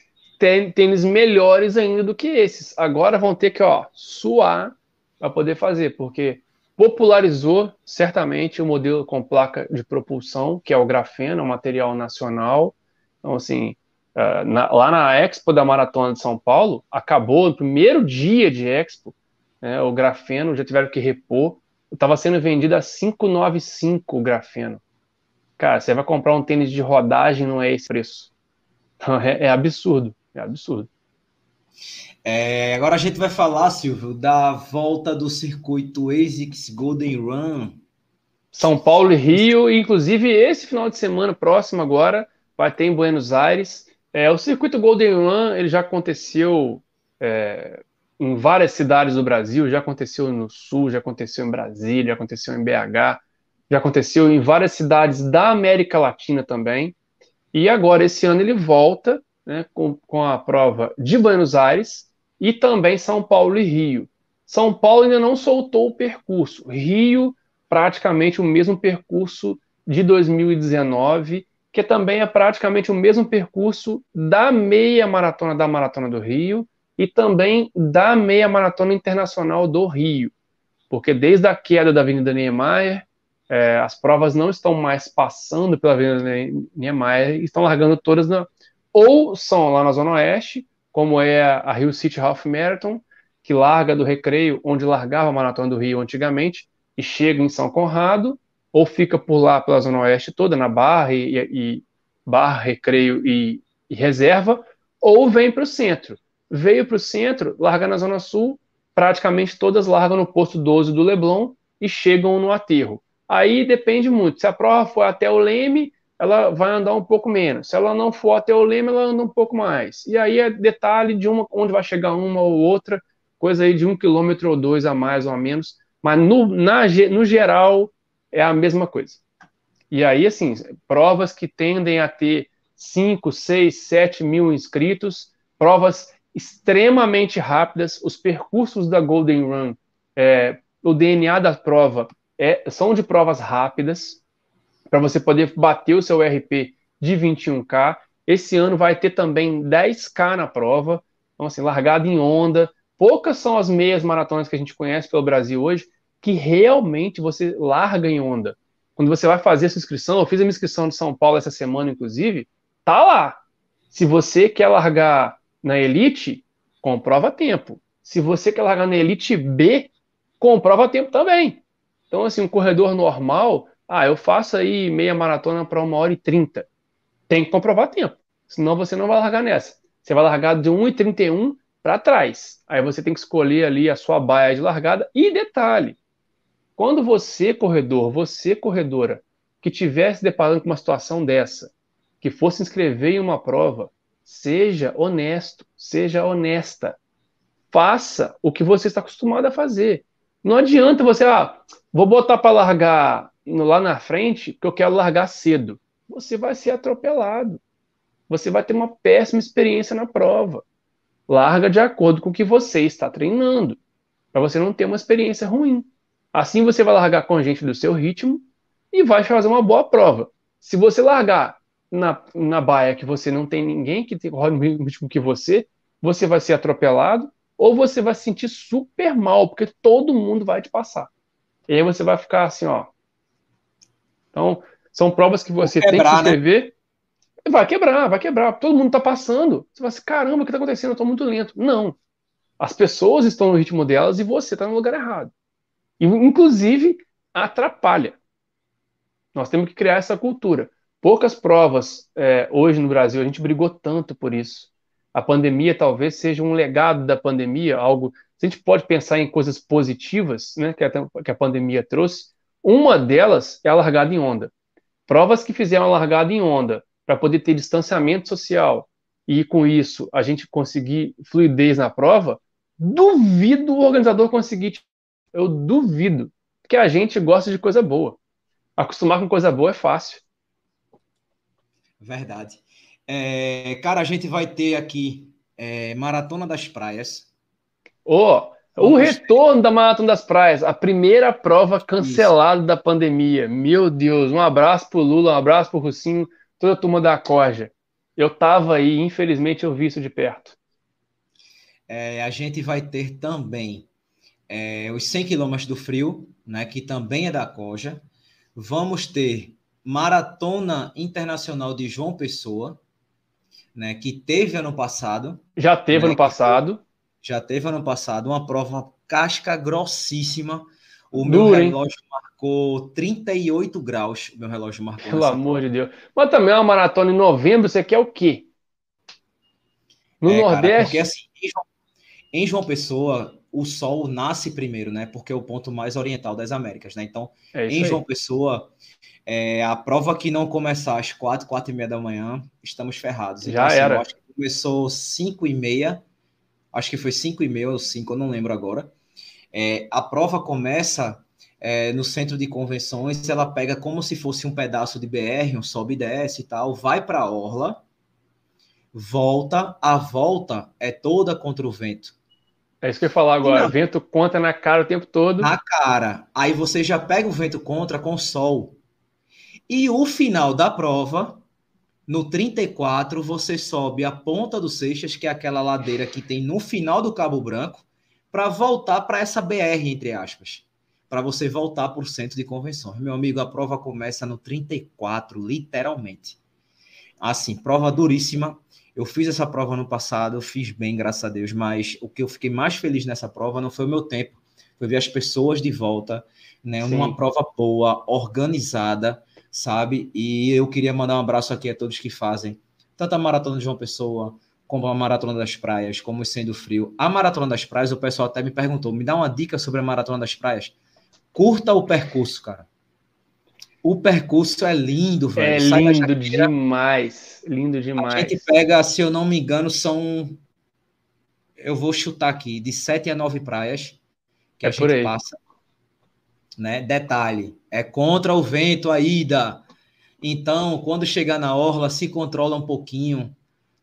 tênis melhores ainda do que esses. Agora vão ter que ó, suar para poder fazer, porque popularizou certamente o modelo com placa de propulsão, que é o grafeno, é um material nacional. Então, assim, na, lá na Expo da Maratona de São Paulo, acabou no primeiro dia de Expo, né, o grafeno já tiveram que repor. Estava sendo vendido a 595 o grafeno. Cara, você vai comprar um tênis de rodagem, não é esse preço. Então, é, é absurdo. É absurdo. É, agora a gente vai falar, Silvio, da volta do circuito ASICS Golden Run. São Paulo e Rio, inclusive esse final de semana próximo agora vai ter em Buenos Aires. É, o circuito Golden Run ele já aconteceu é, em várias cidades do Brasil, já aconteceu no Sul, já aconteceu em Brasília, já aconteceu em BH, já aconteceu em várias cidades da América Latina também. E agora, esse ano, ele volta né, com, com a prova de Buenos Aires e também São Paulo e Rio. São Paulo ainda não soltou o percurso. Rio, praticamente o mesmo percurso de 2019, que também é praticamente o mesmo percurso da meia maratona da Maratona do Rio e também da meia maratona internacional do Rio. Porque desde a queda da Avenida Niemeyer, é, as provas não estão mais passando pela Avenida Niemeyer, estão largando todas na, ou são lá na Zona Oeste, como é a Rio City Half Marathon, que larga do Recreio, onde largava a Maratona do Rio antigamente, e chega em São Conrado, ou fica por lá pela Zona Oeste toda, na Barra e, e Barra, Recreio e, e Reserva, ou vem para o centro. Veio para o centro, larga na Zona Sul, praticamente todas largam no posto 12 do Leblon e chegam no aterro. Aí depende muito. Se a prova for até o Leme, ela vai andar um pouco menos. Se ela não for até o leme, ela anda um pouco mais. E aí é detalhe de uma, onde vai chegar uma ou outra, coisa aí de um quilômetro ou dois a mais ou a menos. Mas no, na, no geral é a mesma coisa. E aí, assim, provas que tendem a ter 5, 6, 7 mil inscritos, provas extremamente rápidas, os percursos da Golden Run, é, o DNA da prova é, são de provas rápidas, para você poder bater o seu RP de 21K. Esse ano vai ter também 10K na prova, então assim, largada em onda. Poucas são as meias maratonas que a gente conhece pelo Brasil hoje que realmente você larga em onda. Quando você vai fazer a sua inscrição, eu fiz a minha inscrição de São Paulo essa semana, inclusive, tá lá. Se você quer largar na Elite, comprova tempo. Se você quer largar na Elite B, comprova tempo também. Então, assim, um corredor normal, ah, eu faço aí meia maratona para uma hora e trinta. Tem que comprovar tempo. Senão você não vai largar nessa. Você vai largar de 1,31 para trás. Aí você tem que escolher ali a sua baia de largada. E detalhe: quando você, corredor, você, corredora, que tivesse deparando com uma situação dessa, que fosse inscrever em uma prova, seja honesto, seja honesta. Faça o que você está acostumado a fazer. Não adianta você, ah, vou botar para largar lá na frente que eu quero largar cedo. Você vai ser atropelado. Você vai ter uma péssima experiência na prova. Larga de acordo com o que você está treinando, para você não ter uma experiência ruim. Assim você vai largar com a gente do seu ritmo e vai fazer uma boa prova. Se você largar na, na baia que você não tem ninguém que roda o mesmo ritmo que você, você vai ser atropelado ou você vai se sentir super mal, porque todo mundo vai te passar. E aí você vai ficar assim, ó, então, são provas que você quebrar, tem que se né? inscrever. Né? Vai quebrar, vai quebrar. Todo mundo está passando. Você vai assim, caramba, o que está acontecendo? Eu estou muito lento. Não. As pessoas estão no ritmo delas e você está no lugar errado. E, inclusive, atrapalha. Nós temos que criar essa cultura. Poucas provas é, hoje no Brasil, a gente brigou tanto por isso. A pandemia talvez seja um legado da pandemia, algo. Se a gente pode pensar em coisas positivas né, que, a, que a pandemia trouxe, uma delas é a largada em onda. Provas que fizeram a largada em onda para poder ter distanciamento social e com isso a gente conseguir fluidez na prova, duvido o organizador conseguir. Eu duvido, porque a gente gosta de coisa boa. Acostumar com coisa boa é fácil. Verdade. É, cara, a gente vai ter aqui é, Maratona das Praias. Oh, o retorno da Maratona das Praias, a primeira prova cancelada Isso. da pandemia. Meu Deus, um abraço pro Lula, um abraço pro Russinho, toda a turma da Corja. Eu tava aí, infelizmente eu vi isso de perto. É, a gente vai ter também é, os 100 quilômetros do frio, né, que também é da Corja. Vamos ter Maratona Internacional de João Pessoa, né, que teve ano passado. Já teve né, ano passado já teve ano passado uma prova casca grossíssima. O meu Duro, relógio hein? marcou 38 graus. O meu relógio marcou. Pelo amor prova. de Deus. Mas também é uma maratona em novembro, você quer o quê? No é, Nordeste. Cara, porque assim, em João, em João Pessoa, o sol nasce primeiro, né? Porque é o ponto mais oriental das Américas, né? Então, é em João Pessoa, é, a prova que não começar às quatro, quatro e meia da manhã, estamos ferrados. Então, Já assim, era. acho que começou cinco e meia acho que foi 5 e meia ou 5, eu não lembro agora. É, a prova começa é, no centro de convenções, ela pega como se fosse um pedaço de BR, um sobe e desce e tal, vai para a orla, volta, a volta é toda contra o vento. É isso que eu ia falar agora, Não. vento contra na cara o tempo todo. Na cara. Aí você já pega o vento contra com sol. E o final da prova, no 34, você sobe a ponta do Seixas, que é aquela ladeira que tem no final do Cabo Branco, para voltar para essa BR, entre aspas. Para você voltar para o centro de convenções. Meu amigo, a prova começa no 34, literalmente. Assim, prova duríssima. Eu fiz essa prova no passado, eu fiz bem, graças a Deus, mas o que eu fiquei mais feliz nessa prova não foi o meu tempo, foi ver as pessoas de volta, né? Sim. Numa prova boa, organizada, sabe? E eu queria mandar um abraço aqui a todos que fazem tanto a Maratona de João Pessoa, como a Maratona das Praias, como o Sendo Frio. A Maratona das Praias, o pessoal até me perguntou, me dá uma dica sobre a Maratona das Praias. Curta o percurso, cara. O percurso é lindo, velho. É Sai lindo demais. Lindo demais. A gente pega, se eu não me engano, são. Eu vou chutar aqui, de sete a nove praias que é a gente passa. Né? Detalhe: é contra o vento a ida. Então, quando chegar na orla, se controla um pouquinho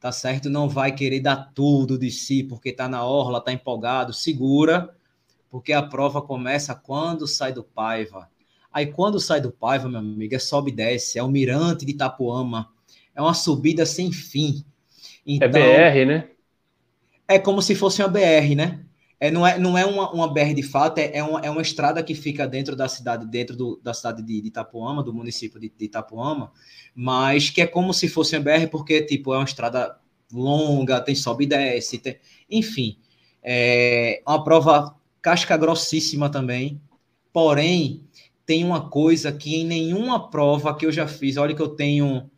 tá certo? Não vai querer dar tudo de si porque tá na orla, tá empolgado, segura, porque a prova começa quando sai do Paiva. Aí quando sai do Paiva, meu amigo, é sobe e desce, é o Mirante de Itapuama, é uma subida sem fim. É então, é BR, né? É como se fosse uma BR, né? É, não é, não é uma, uma BR de fato, é, é, uma, é uma estrada que fica dentro da cidade, dentro do, da cidade de, de Itapuama, do município de, de, Itapuama, mas que é como se fosse uma BR, porque tipo, é uma estrada longa, tem sobe e desce, tem, enfim. É uma prova casca grossíssima também, porém, tem uma coisa que em nenhuma prova que eu já fiz, olha que eu tenho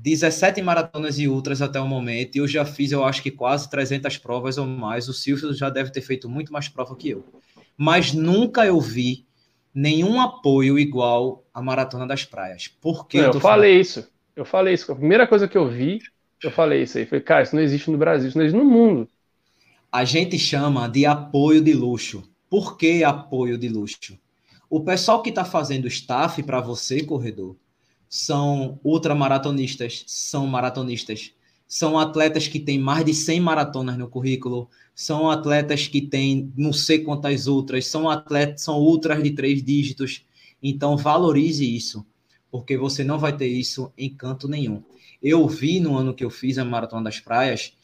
17 maratonas e ultras até o momento, e eu já fiz, eu acho que quase 300 provas ou mais. O Silvio já deve ter feito muito mais prova que eu. Mas nunca eu vi nenhum apoio igual à Maratona das Praias. Por que eu, eu falei falando? isso. Eu falei isso. A primeira coisa que eu vi, eu falei isso aí. Falei, cara, isso não existe no Brasil, isso não existe no mundo. A gente chama de apoio de luxo. Por que apoio de luxo? O pessoal que está fazendo staff para você, corredor, são ultramaratonistas, são maratonistas, são atletas que têm mais de 100 maratonas no currículo, são atletas que têm não sei quantas outras, são atletas, são ultras de três dígitos. Então valorize isso, porque você não vai ter isso em canto nenhum. Eu vi no ano que eu fiz a Maratona das Praias,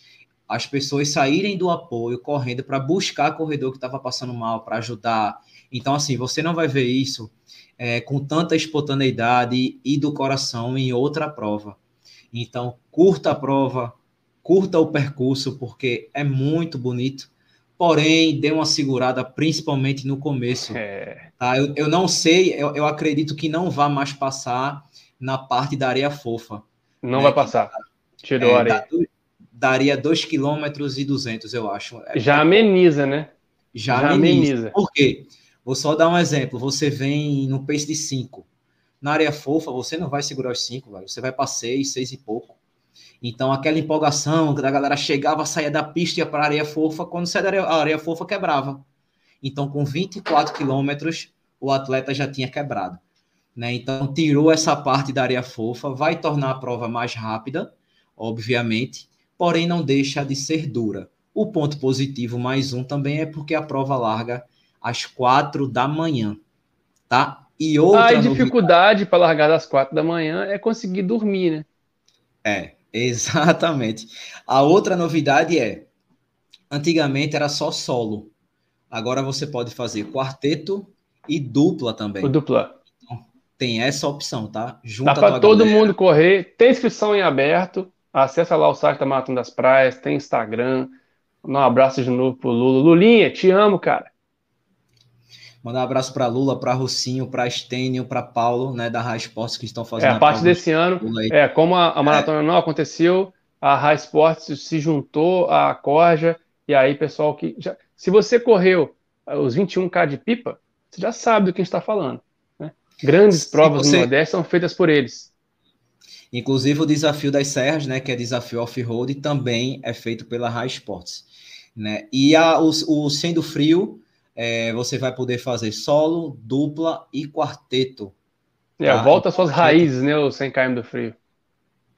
as pessoas saírem do apoio correndo para buscar corredor que estava passando mal, para ajudar. Então, assim, você não vai ver isso é, com tanta espontaneidade e do coração em outra prova. Então, curta a prova, curta o percurso, porque é muito bonito, porém, dê uma segurada, principalmente no começo. É. Tá? Eu, eu não sei, eu, eu acredito que não vá mais passar na parte da areia fofa. Não né? vai passar. Tirou é, a areia. Daria 2,2 km e 200, eu acho. Já ameniza, né? Já, Já ameniza. ameniza. Por quê? Vou só dar um exemplo. Você vem no pace de 5. Na área fofa, você não vai segurar os 5, você vai para 6, 6 e pouco. Então, aquela empolgação da galera chegava, saía da pista e ia para a areia fofa, quando saía da areia, a areia fofa, quebrava. Então, com 24 quilômetros, o atleta já tinha quebrado. Né? Então, tirou essa parte da areia fofa, vai tornar a prova mais rápida, obviamente, porém não deixa de ser dura. O ponto positivo, mais um, também é porque a prova larga às quatro da manhã, tá? E outra a dificuldade para largar das quatro da manhã é conseguir dormir, né? É, exatamente. A outra novidade é, antigamente era só solo, agora você pode fazer quarteto e dupla também. O dupla. Então, tem essa opção, tá? Junta Dá para todo galera. mundo correr, tem inscrição em aberto, acessa lá o site da Maratona das Praias, tem Instagram. Um abraço de novo pro Lula. Lulinha, te amo, cara. Mandar um abraço para Lula, para Rocinho, para Estênio, para Paulo, né, da Rai Sports que estão fazendo. É, a parte desse ano, é, como a, a maratona é. não aconteceu, a Rai Sports se juntou à Corja, e aí, pessoal, que já, se você correu eh, os 21K de pipa, você já sabe do que a gente está falando. Né? Grandes provas você... no Nordeste são feitas por eles. Inclusive o desafio das serras, né, que é desafio off-road, também é feito pela Rai Sports. Né? E a, o, o Sendo Frio, é, você vai poder fazer solo, dupla e quarteto. É, tá? volta às suas raízes, né, o Sem Caim do Frio.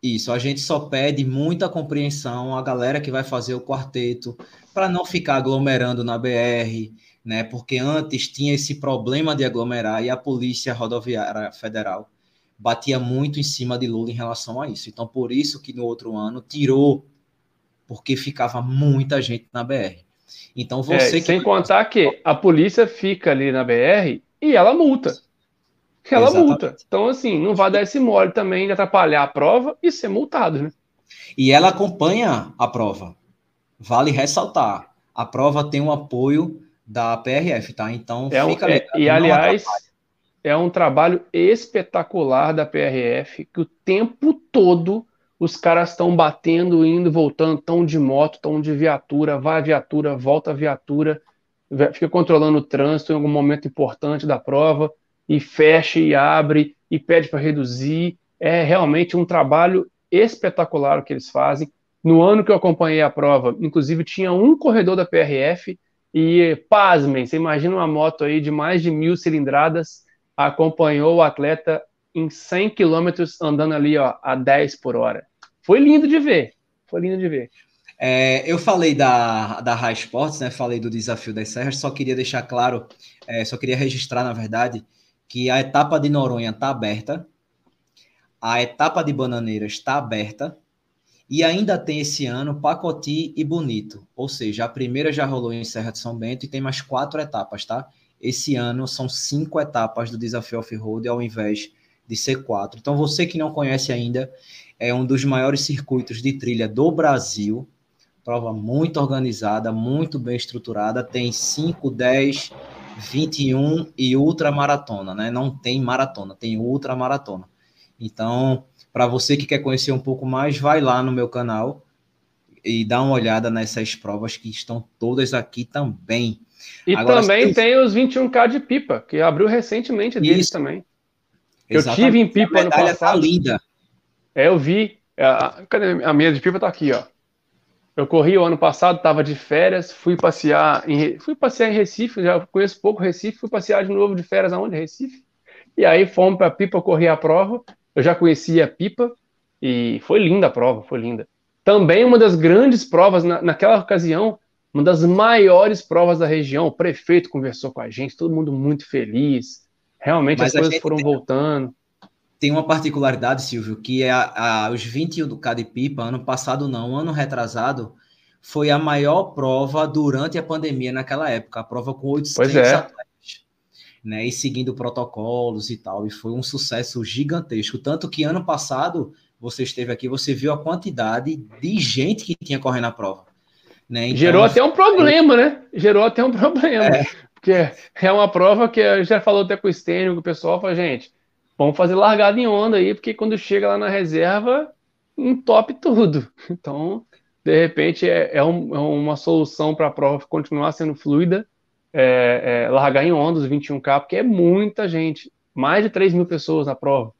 Isso, a gente só pede muita compreensão a galera que vai fazer o quarteto para não ficar aglomerando na BR, né? Porque antes tinha esse problema de aglomerar e a Polícia Rodoviária Federal batia muito em cima de Lula em relação a isso. Então, por isso que no outro ano tirou, porque ficava muita gente na BR. Então, você é, que... Sem contar que a polícia fica ali na BR e ela multa. Ela Exatamente. multa. Então, assim, não vai dar esse mole também de atrapalhar a prova e ser multado, né? E ela acompanha a prova. Vale ressaltar. A prova tem um apoio da PRF, tá? Então, é um, fica é, E, aliás, é um trabalho espetacular da PRF, que o tempo todo os caras estão batendo, indo, voltando, estão de moto, estão de viatura, vai a viatura, volta a viatura, fica controlando o trânsito em algum momento importante da prova, e fecha e abre, e pede para reduzir. É realmente um trabalho espetacular o que eles fazem. No ano que eu acompanhei a prova, inclusive tinha um corredor da PRF, e pasmem, você imagina uma moto aí de mais de mil cilindradas, acompanhou o atleta em 100 quilômetros andando ali ó, a 10 por hora. Foi lindo de ver, foi lindo de ver. É, eu falei da, da High Sports, né? Falei do desafio das serras, só queria deixar claro, é, só queria registrar, na verdade, que a etapa de Noronha está aberta, a etapa de Bananeiras está aberta, e ainda tem esse ano Pacoti e Bonito, ou seja, a primeira já rolou em Serra de São Bento e tem mais quatro etapas, tá? Esse ano são cinco etapas do desafio off-road ao invés de ser quatro. Então, você que não conhece ainda, é um dos maiores circuitos de trilha do Brasil. Prova muito organizada, muito bem estruturada. Tem 5, 10, 21 e ultramaratona, né? Não tem maratona, tem ultramaratona. Então, para você que quer conhecer um pouco mais, vai lá no meu canal e dá uma olhada nessas provas que estão todas aqui também. E Agora, também tem os 21K de pipa, que abriu recentemente deles também. Exatamente. Eu tive em pipa no tá passado. Tá linda. É, eu vi. A, a minha de pipa? Tá aqui, ó. Eu corri o ano passado, estava de férias, fui passear em fui passear em Recife, já conheço pouco Recife, fui passear de novo de férias aonde? Recife. E aí fomos para Pipa correr a prova. Eu já conhecia a Pipa e foi linda a prova, foi linda. Também uma das grandes provas na, naquela ocasião uma das maiores provas da região. O prefeito conversou com a gente, todo mundo muito feliz. Realmente Mas as coisas foram tem, voltando. Tem uma particularidade, Silvio, que é a, a, os 21 do Cade Pipa, ano passado não, ano retrasado, foi a maior prova durante a pandemia naquela época, a prova com 800 é. atletas, né, e seguindo protocolos e tal, e foi um sucesso gigantesco, tanto que ano passado, você esteve aqui, você viu a quantidade de gente que tinha correndo a prova. Né? Então, Gerou até um problema, né? Gerou até um problema. É. Porque é uma prova que a gente já falou até com o Stênio, com o pessoal, fala, gente, vamos fazer largada em onda aí, porque quando chega lá na reserva, entope tudo. Então, de repente, é, é, um, é uma solução para a prova continuar sendo fluida, é, é, largar em onda os 21K, porque é muita gente, mais de 3 mil pessoas na prova.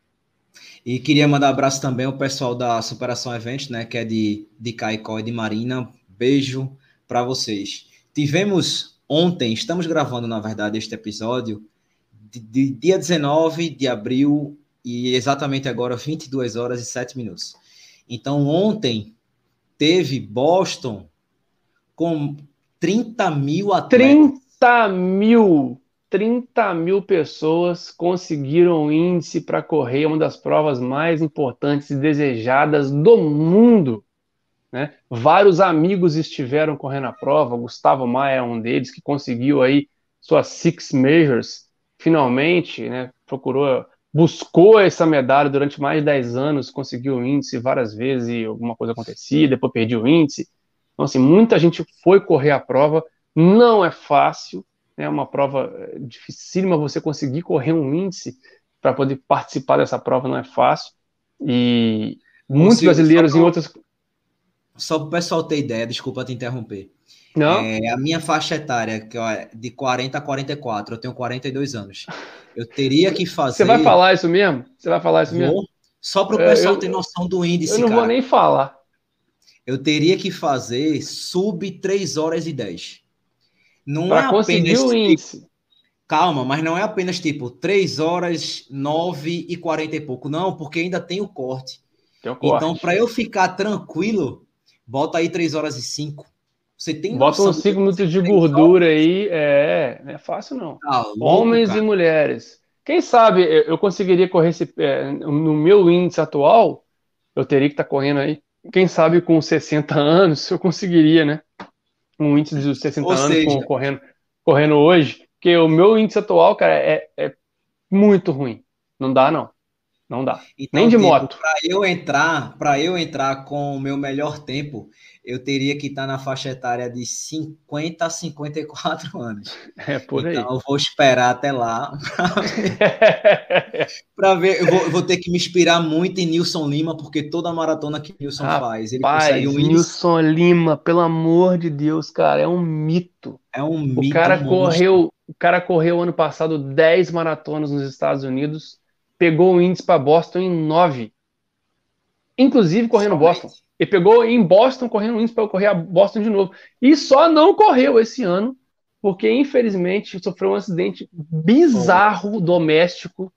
E queria mandar um abraço também ao pessoal da Superação Event, né, que é de, de Caicó e de Marina, Beijo para vocês. Tivemos ontem, estamos gravando, na verdade, este episódio, de, de, dia 19 de abril e exatamente agora 22 horas e 7 minutos. Então, ontem teve Boston com 30 mil atletas. 30 mil! 30 mil pessoas conseguiram o índice para correr uma das provas mais importantes e desejadas do mundo. Né? Vários amigos estiveram correndo a prova, Gustavo Maia é um deles que conseguiu aí suas six majors, finalmente, né? procurou, buscou essa medalha durante mais de 10 anos, conseguiu o índice várias vezes e alguma coisa acontecia, depois perdeu o índice. Então, assim, muita gente foi correr a prova, não é fácil, é né? uma prova eh, dificílima você conseguir correr um índice para poder participar dessa prova, não é fácil. E muitos brasileiros em outras só para o pessoal ter ideia, desculpa te interromper. Não. É, a minha faixa etária, que é de 40 a 44, eu tenho 42 anos. Eu teria que fazer. Você vai falar isso mesmo? Você vai falar isso vou, mesmo? Só para o pessoal eu, ter noção do índice. Eu não cara. vou nem falar. eu teria que fazer sub 3 horas e 10. Não pra é conseguir apenas, o tipo, índice. Calma, mas não é apenas tipo 3 horas, 9 e 40 e pouco. Não, porque ainda tem o corte. Tem o corte. Então, para eu ficar tranquilo, bota aí 3 horas e 5. Você tem Bota uns 5 minutos de gordura horas? aí. É, não é fácil não. Tá louco, Homens cara. e mulheres. Quem sabe eu conseguiria correr esse, é, no meu índice atual, eu teria que estar tá correndo aí. Quem sabe com 60 anos eu conseguiria, né? Um índice de 60 Ou anos seja... correndo, correndo hoje. Porque o meu índice atual, cara, é, é muito ruim. Não dá, não. Não dá. Então, Nem de tipo, moto. Para eu entrar, para eu entrar com o meu melhor tempo, eu teria que estar na faixa etária de 50 a 54 anos. É por aí. Então eu vou esperar até lá para ver. Eu vou, eu vou, ter que me inspirar muito em Nilson Lima, porque toda a maratona que Nilson Rapaz, faz, ele consegue um Nilson Lima, pelo amor de Deus, cara, é um mito. É um mito. O cara correu, o cara correu ano passado 10 maratonas nos Estados Unidos, pegou o índice para Boston em 9. Inclusive correndo Somente. Boston. Ele pegou em Boston, correndo índice para correr a Boston de novo. E só não correu esse ano, porque infelizmente sofreu um acidente bizarro doméstico,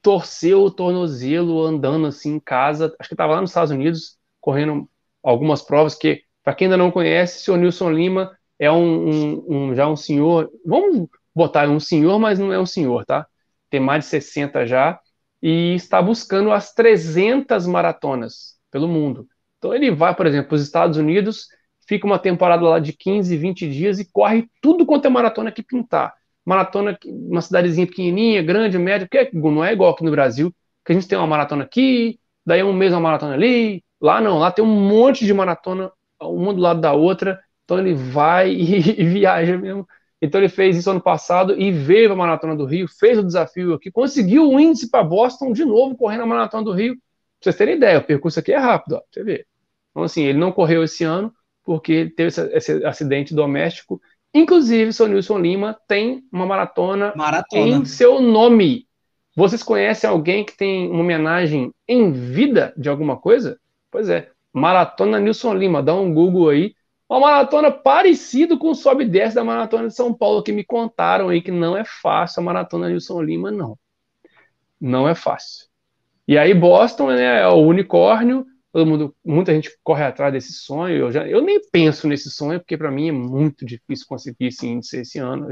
torceu o tornozelo andando assim em casa. Acho que estava lá nos Estados Unidos, correndo algumas provas que, para quem ainda não conhece, o senhor Nilson Lima é um, um, um, já um senhor, vamos botar um senhor, mas não é um senhor, tá? Tem mais de 60 já, e está buscando as 300 maratonas pelo mundo. Então ele vai, por exemplo, para os Estados Unidos, fica uma temporada lá de 15, 20 dias e corre tudo quanto é maratona que pintar. Maratona, uma cidadezinha pequenininha, grande, média, porque não é igual aqui no Brasil, que a gente tem uma maratona aqui, daí um mês uma maratona ali, lá não, lá tem um monte de maratona, uma do lado da outra, então ele vai e, e viaja mesmo. Então ele fez isso ano passado e veio a Maratona do Rio, fez o desafio aqui, conseguiu o índice para Boston de novo, correndo a Maratona do Rio, Pra vocês terem ideia, o percurso aqui é rápido, ó, pra você ver. Então, assim, ele não correu esse ano porque teve esse, esse acidente doméstico. Inclusive, o seu Nilson Lima tem uma maratona, maratona em seu nome. Vocês conhecem alguém que tem uma homenagem em vida de alguma coisa? Pois é, Maratona Nilson Lima. Dá um Google aí. Uma maratona parecido com o sobe e desce da Maratona de São Paulo, que me contaram aí que não é fácil a Maratona Nilson Lima, não. Não é fácil. E aí Boston né, é o unicórnio, todo mundo, muita gente corre atrás desse sonho. Eu, já, eu nem penso nesse sonho, porque para mim é muito difícil conseguir esse índice esse ano.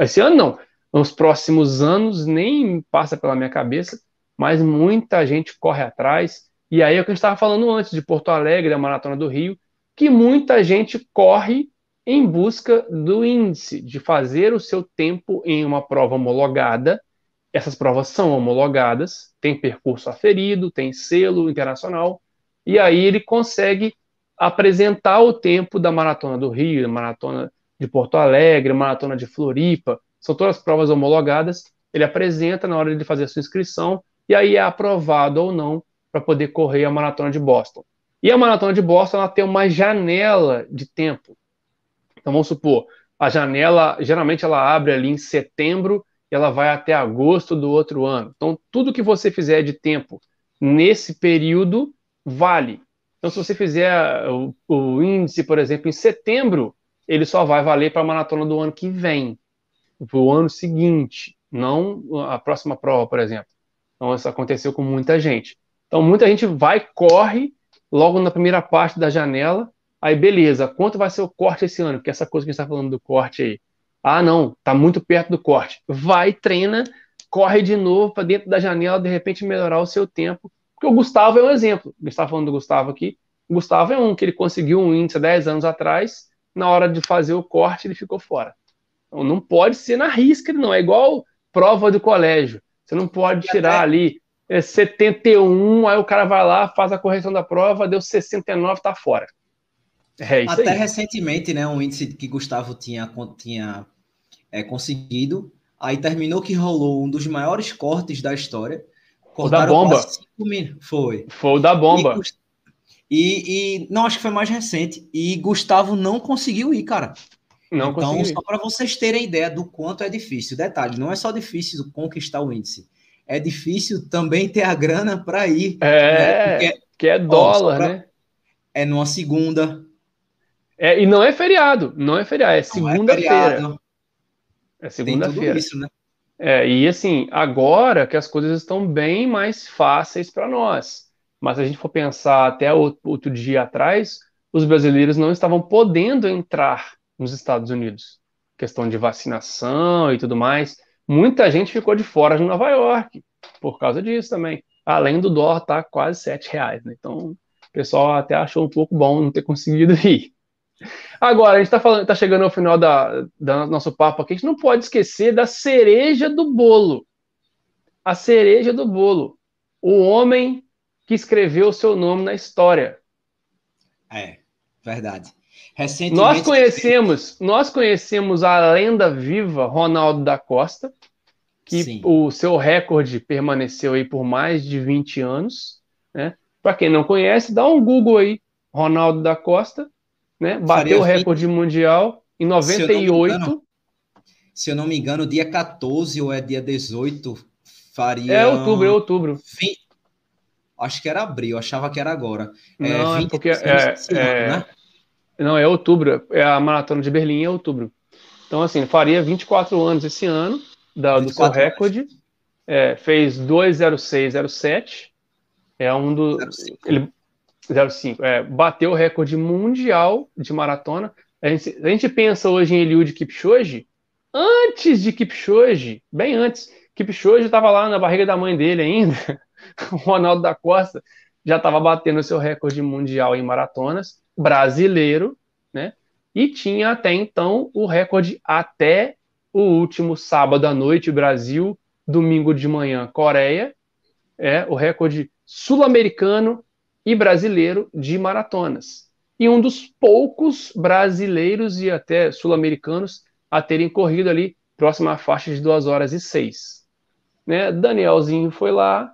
Esse ano não, nos próximos anos nem passa pela minha cabeça, mas muita gente corre atrás. E aí é o que a gente estava falando antes de Porto Alegre, da Maratona do Rio, que muita gente corre em busca do índice, de fazer o seu tempo em uma prova homologada. Essas provas são homologadas, tem percurso aferido, tem selo internacional, e aí ele consegue apresentar o tempo da Maratona do Rio, Maratona de Porto Alegre, Maratona de Floripa, são todas provas homologadas, ele apresenta na hora de fazer a sua inscrição, e aí é aprovado ou não para poder correr a Maratona de Boston. E a Maratona de Boston ela tem uma janela de tempo. Então vamos supor, a janela geralmente ela abre ali em setembro ela vai até agosto do outro ano. Então, tudo que você fizer de tempo nesse período vale. Então, se você fizer o, o índice, por exemplo, em setembro, ele só vai valer para a maratona do ano que vem, o ano seguinte, não a próxima prova, por exemplo. Então, isso aconteceu com muita gente. Então, muita gente vai, corre, logo na primeira parte da janela, aí beleza, quanto vai ser o corte esse ano? Porque essa coisa que a gente está falando do corte aí, ah, não, tá muito perto do corte. Vai, treina, corre de novo para dentro da janela, de repente melhorar o seu tempo. Porque o Gustavo é um exemplo. A gente está falando do Gustavo aqui. O Gustavo é um que ele conseguiu um índice há 10 anos atrás. Na hora de fazer o corte, ele ficou fora. Então, não pode ser na risca, não. É igual prova do colégio. Você não pode tirar ali é 71, aí o cara vai lá, faz a correção da prova, deu 69, tá fora. É Até aí. recentemente, né, um índice que Gustavo tinha, tinha é, conseguido. Aí terminou que rolou um dos maiores cortes da história. o da bomba. Foi. Foi o da bomba. E, e, não, acho que foi mais recente. E Gustavo não conseguiu ir, cara. Não então, consegui. só para vocês terem ideia do quanto é difícil. Detalhe, não é só difícil conquistar o índice. É difícil também ter a grana para ir. É, né? Que é dólar, ó, pra, né? é numa segunda. É, e não é feriado, não é feriado, é, é segunda-feira. É, é segunda-feira. Né? É, e assim, agora que as coisas estão bem mais fáceis para nós. Mas se a gente for pensar até outro dia atrás, os brasileiros não estavam podendo entrar nos Estados Unidos. Questão de vacinação e tudo mais. Muita gente ficou de fora de Nova York por causa disso também. Além do dólar tá quase sete reais, né? Então, o pessoal até achou um pouco bom não ter conseguido ir. Agora, a gente está falando, tá chegando ao final da, da nosso papo aqui, a gente não pode esquecer da cereja do bolo. A cereja do bolo. O homem que escreveu o seu nome na história. É, verdade. Recentemente, nós conhecemos, nós conhecemos a lenda viva Ronaldo da Costa, que Sim. o seu recorde permaneceu aí por mais de 20 anos, né? Para quem não conhece, dá um Google aí, Ronaldo da Costa, né? Bateu o recorde mundial em 98. Se eu, engano, se eu não me engano, dia 14 ou é dia 18, faria. É outubro, é outubro. 20, acho que era abril, achava que era agora. É, não, é, é porque é, é, né? Não, é outubro, é a maratona de Berlim é outubro. Então, assim, faria 24 anos esse ano da, do seu recorde. É, fez 2,0607. É um do. 05. Ele, 05. É, bateu o recorde mundial de maratona. A gente, a gente pensa hoje em Eliud Kipchoge. Antes de Kipchoge, bem antes, Kipchoge estava lá na barriga da mãe dele ainda. o Ronaldo da Costa já estava batendo o seu recorde mundial em maratonas, brasileiro, né? E tinha até então o recorde até o último sábado à noite, Brasil, domingo de manhã, Coreia, é o recorde sul-americano e brasileiro de maratonas. E um dos poucos brasileiros e até sul-americanos a terem corrido ali próximo à faixa de 2 horas e 6. Né? Danielzinho foi lá,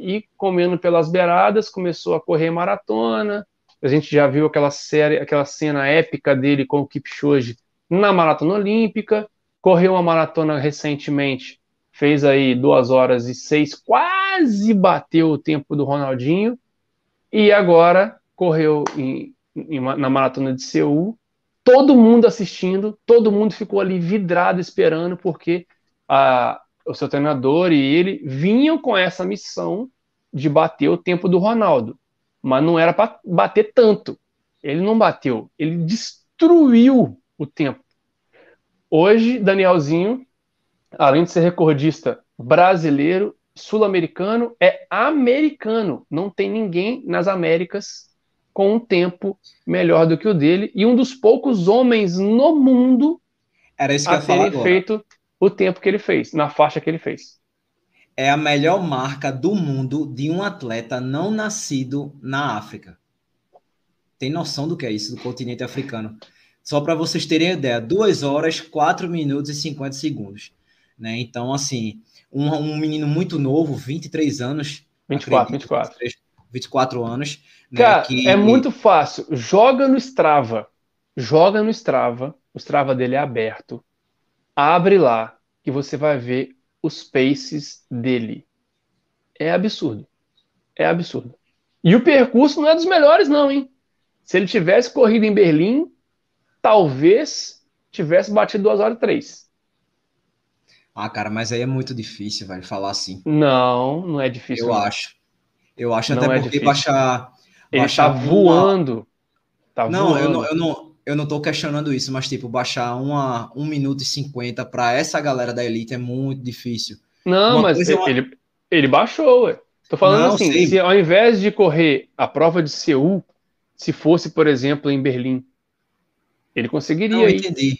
e comendo pelas beiradas, começou a correr maratona. A gente já viu aquela série, aquela cena épica dele com o Kipchoge na maratona olímpica. Correu uma maratona recentemente, fez aí duas horas e seis, quase bateu o tempo do Ronaldinho. E agora correu em, em, na maratona de Seul. Todo mundo assistindo, todo mundo ficou ali vidrado esperando, porque a, o seu treinador e ele vinham com essa missão de bater o tempo do Ronaldo, mas não era para bater tanto. Ele não bateu, ele destruiu o tempo. Hoje, Danielzinho, além de ser recordista brasileiro, sul-americano, é americano. Não tem ninguém nas Américas com um tempo melhor do que o dele e um dos poucos homens no mundo Era isso que a terem feito o tempo que ele fez, na faixa que ele fez. É a melhor marca do mundo de um atleta não nascido na África. Tem noção do que é isso, do continente africano? Só para vocês terem ideia, 2 horas, 4 minutos e 50 segundos. Né? Então, assim, um, um menino muito novo, 23 anos. 24, acredito, 24. 24 anos. Né, Cara, que... é muito fácil. Joga no Strava. Joga no Strava. O Strava dele é aberto abre lá que você vai ver os paces dele. É absurdo. É absurdo. E o percurso não é dos melhores, não, hein? Se ele tivesse corrido em Berlim, talvez tivesse batido 2 horas e 3. Ah, cara, mas aí é muito difícil, vai falar assim. Não, não é difícil. Eu não. acho. Eu acho não até é porque difícil. baixar. Ele baixar tá voando. Tá não, voando. Eu não, eu não, eu não estou questionando isso, mas, tipo, baixar uma, 1 minuto e 50 para essa galera da elite é muito difícil. Não, uma mas ele, uma... ele, ele baixou, ué. Tô falando não, assim, se ao invés de correr a prova de Seul, se fosse, por exemplo, em Berlim, ele conseguiria não, entendi.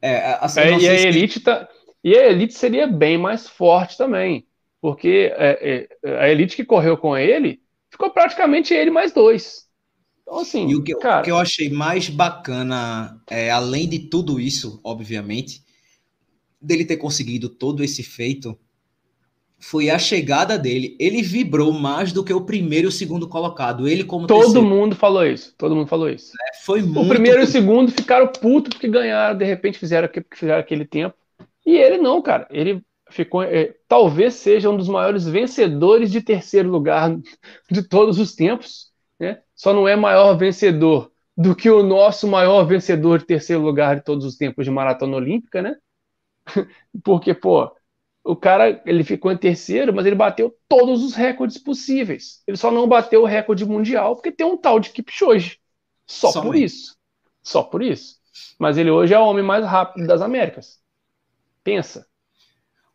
É, assim, é, e a elite tá, e a elite seria bem mais forte também, porque é, é, a elite que correu com ele ficou praticamente ele mais dois. Então, assim, e o que, cara... o que eu achei mais bacana, é, além de tudo isso, obviamente, dele ter conseguido todo esse feito, foi a chegada dele. Ele vibrou mais do que o primeiro e o segundo colocado. Ele como Todo terceiro. mundo falou isso. Todo mundo falou isso. É, foi muito... O primeiro e o segundo ficaram putos porque ganharam, de repente fizeram fizeram aquele tempo. E ele não, cara. Ele ficou, é, talvez seja um dos maiores vencedores de terceiro lugar de todos os tempos né, só não é maior vencedor do que o nosso maior vencedor de terceiro lugar de todos os tempos de maratona olímpica, né? Porque, pô, o cara ele ficou em terceiro, mas ele bateu todos os recordes possíveis. Ele só não bateu o recorde mundial porque tem um tal de Kipchoge. Só, só por isso. Só por isso. Mas ele hoje é o homem mais rápido das Américas. Pensa.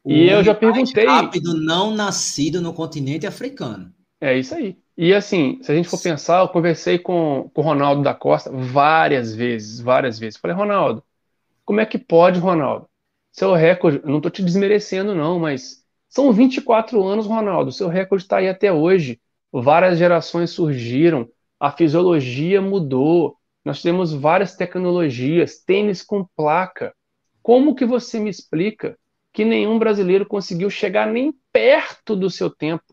O e eu já perguntei. Mais rápido não nascido no continente africano. É isso aí. E assim, se a gente for pensar, eu conversei com, com o Ronaldo da Costa várias vezes, várias vezes. Falei, Ronaldo, como é que pode, Ronaldo? Seu recorde, não estou te desmerecendo, não, mas são 24 anos, Ronaldo. Seu recorde está aí até hoje. Várias gerações surgiram, a fisiologia mudou, nós temos várias tecnologias, tênis com placa. Como que você me explica que nenhum brasileiro conseguiu chegar nem perto do seu tempo?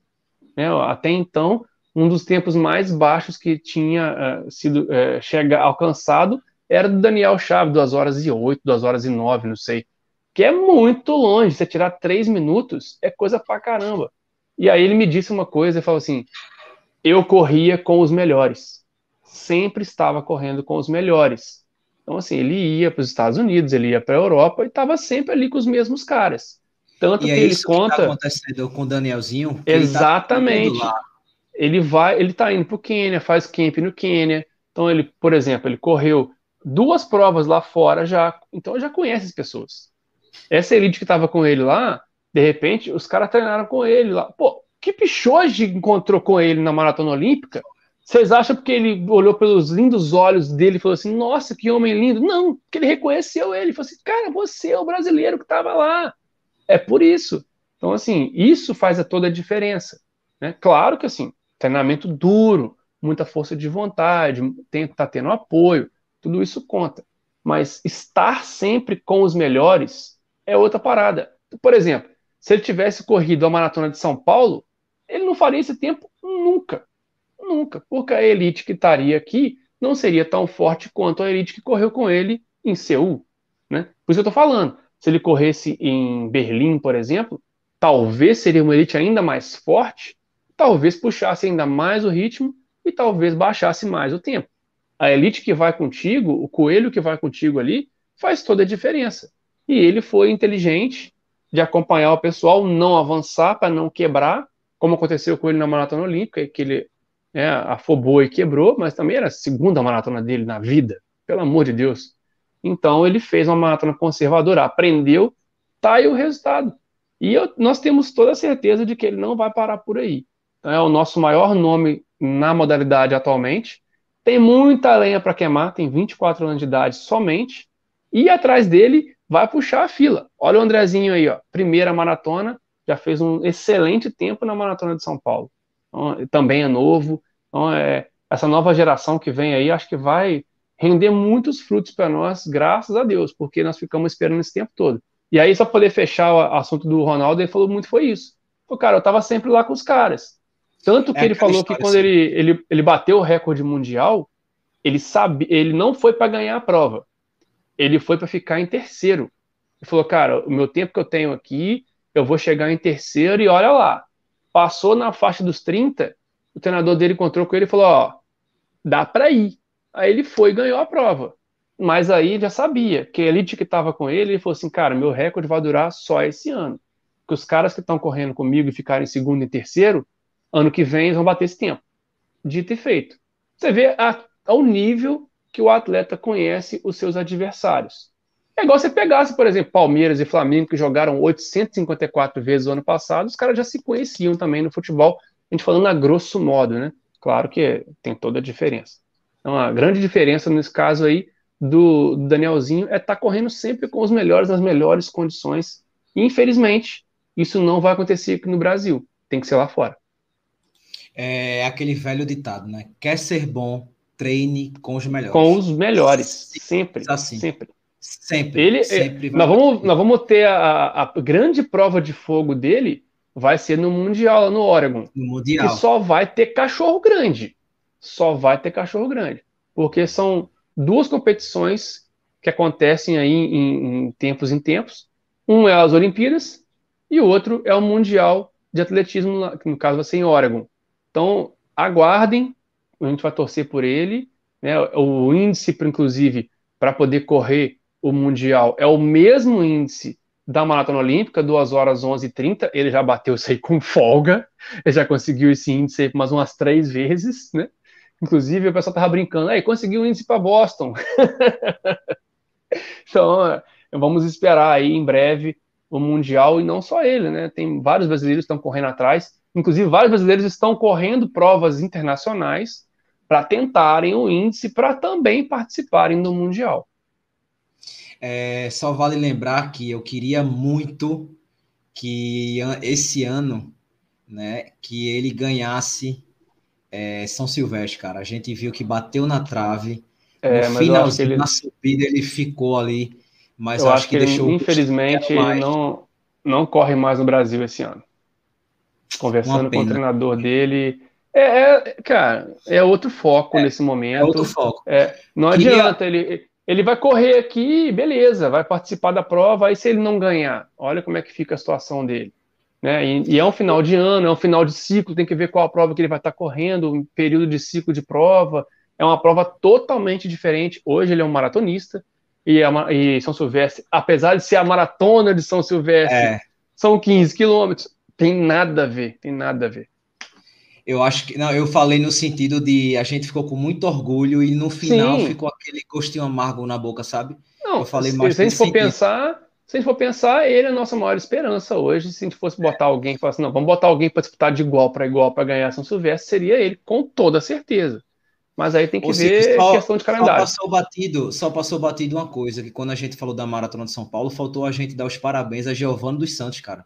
Né? Até então, um dos tempos mais baixos que tinha uh, sido uh, chega, alcançado era do Daniel Chaves, 2 horas e 8, 2 horas e 9, não sei. Que é muito longe. Você tirar 3 minutos é coisa pra caramba. E aí ele me disse uma coisa, ele falou assim: eu corria com os melhores. Sempre estava correndo com os melhores. Então, assim, ele ia para os Estados Unidos, ele ia para a Europa e estava sempre ali com os mesmos caras. Tanto e que é ele conta. Que tá acontecendo com o Danielzinho. Exatamente. Ele tá ele vai, ele tá indo pro Quênia, faz camp no Quênia. Então ele, por exemplo, ele correu duas provas lá fora já, então já conhece as pessoas. Essa elite que estava com ele lá, de repente, os caras treinaram com ele lá. Pô, que Pichoge encontrou com ele na maratona olímpica? Vocês acham porque ele olhou pelos lindos olhos dele e falou assim: Nossa, que homem lindo? Não, porque ele reconheceu ele. Falou assim: Cara, você é o brasileiro que estava lá. É por isso. Então, assim, isso faz a toda a diferença. Né? Claro que, assim, treinamento duro, muita força de vontade, tem, tá tendo apoio, tudo isso conta. Mas estar sempre com os melhores é outra parada. Por exemplo, se ele tivesse corrido a maratona de São Paulo, ele não faria esse tempo nunca. Nunca. Porque a elite que estaria aqui não seria tão forte quanto a elite que correu com ele em Seul. Né? Por isso eu estou falando. Se ele corresse em Berlim, por exemplo, talvez seria uma elite ainda mais forte talvez puxasse ainda mais o ritmo e talvez baixasse mais o tempo. A elite que vai contigo, o coelho que vai contigo ali, faz toda a diferença. E ele foi inteligente de acompanhar o pessoal, não avançar para não quebrar, como aconteceu com ele na maratona olímpica, que ele né, afobou e quebrou, mas também era a segunda maratona dele na vida, pelo amor de Deus. Então ele fez uma maratona conservadora, aprendeu, tá aí o resultado. E eu, nós temos toda a certeza de que ele não vai parar por aí é o nosso maior nome na modalidade atualmente. Tem muita lenha para queimar, tem 24 anos de idade somente. E atrás dele vai puxar a fila. Olha o Andrezinho aí, ó, primeira maratona, já fez um excelente tempo na maratona de São Paulo. Então, também é novo. Então, é, essa nova geração que vem aí, acho que vai render muitos frutos para nós, graças a Deus, porque nós ficamos esperando esse tempo todo. E aí, só poder fechar o assunto do Ronaldo, ele falou muito foi isso. O cara, eu estava sempre lá com os caras. Tanto que é ele falou que quando ele, ele, ele bateu o recorde mundial, ele sabe, ele não foi para ganhar a prova. Ele foi para ficar em terceiro. Ele falou, cara, o meu tempo que eu tenho aqui, eu vou chegar em terceiro e olha lá. Passou na faixa dos 30, o treinador dele encontrou com ele e falou, ó, dá para ir. Aí ele foi e ganhou a prova. Mas aí já sabia que a elite que estava com ele, ele falou assim, cara, meu recorde vai durar só esse ano. Porque os caras que estão correndo comigo e ficarem em segundo e terceiro, Ano que vem eles vão bater esse tempo. Dito e feito. Você vê a, ao nível que o atleta conhece os seus adversários. É igual você pegasse, por exemplo, Palmeiras e Flamengo, que jogaram 854 vezes no ano passado, os caras já se conheciam também no futebol, a gente falando a grosso modo, né? Claro que tem toda a diferença. Então, a grande diferença nesse caso aí do, do Danielzinho é estar tá correndo sempre com os melhores, nas melhores condições. E, infelizmente, isso não vai acontecer aqui no Brasil, tem que ser lá fora. É aquele velho ditado, né? Quer ser bom, treine com os melhores. Com os melhores, sempre. Assim. Sempre. Sempre. Ele, é, sempre nós, vamos, nós vamos ter a, a, grande prova de fogo dele, vai ser no Mundial, lá no Oregon. No Mundial. Que só vai ter cachorro grande. Só vai ter cachorro grande. Porque são duas competições que acontecem aí em, em tempos em tempos. Um é as Olimpíadas e o outro é o Mundial de Atletismo, que no caso vai ser em Oregon. Então, aguardem, a gente vai torcer por ele. Né? O índice, inclusive, para poder correr o Mundial é o mesmo índice da Maratona Olímpica, 2 horas 11 e 30. Ele já bateu isso aí com folga. Ele já conseguiu esse índice aí mais umas três vezes, né? Inclusive, o pessoal tava brincando, aí conseguiu um índice para Boston. então, é, vamos esperar aí em breve o Mundial e não só ele, né? Tem vários brasileiros que estão correndo atrás. Inclusive, vários brasileiros estão correndo provas internacionais para tentarem o índice para também participarem do Mundial. É, só vale lembrar que eu queria muito que esse ano, né, que ele ganhasse é, São Silvestre, cara. A gente viu que bateu na trave. É, no finalzinho, ele... na subida, ele ficou ali. Mas eu acho, que, que deixou. Infelizmente, ele não, não corre mais no Brasil esse ano. Conversando com o treinador dele. É, é, cara, é outro foco é, nesse momento. É outro foco. É, não Queria... adianta ele ele vai correr aqui, beleza, vai participar da prova, aí se ele não ganhar, olha como é que fica a situação dele. Né? E, e, é um final de ano, é um final de ciclo, tem que ver qual a prova que ele vai estar correndo, um período de ciclo de prova. É uma prova totalmente diferente. Hoje ele é um maratonista, e, a, e São Silvestre, apesar de ser a maratona de São Silvestre, é. são 15 quilômetros, tem nada a ver, tem nada a ver. Eu acho que. Não, eu falei no sentido de a gente ficou com muito orgulho e no final Sim. ficou aquele gostinho amargo na boca, sabe? Não, eu falei mais se a gente for pensar, se a gente for pensar, ele é a nossa maior esperança hoje. Se a gente fosse botar alguém e falar assim, não, vamos botar alguém para disputar de igual para igual para ganhar São Silvestre, seria ele, com toda certeza. Mas aí tem que Ou ver só, questão de calendário. Só passou batido, só passou batido uma coisa, que quando a gente falou da Maratona de São Paulo, faltou a gente dar os parabéns a Giovanni dos Santos, cara.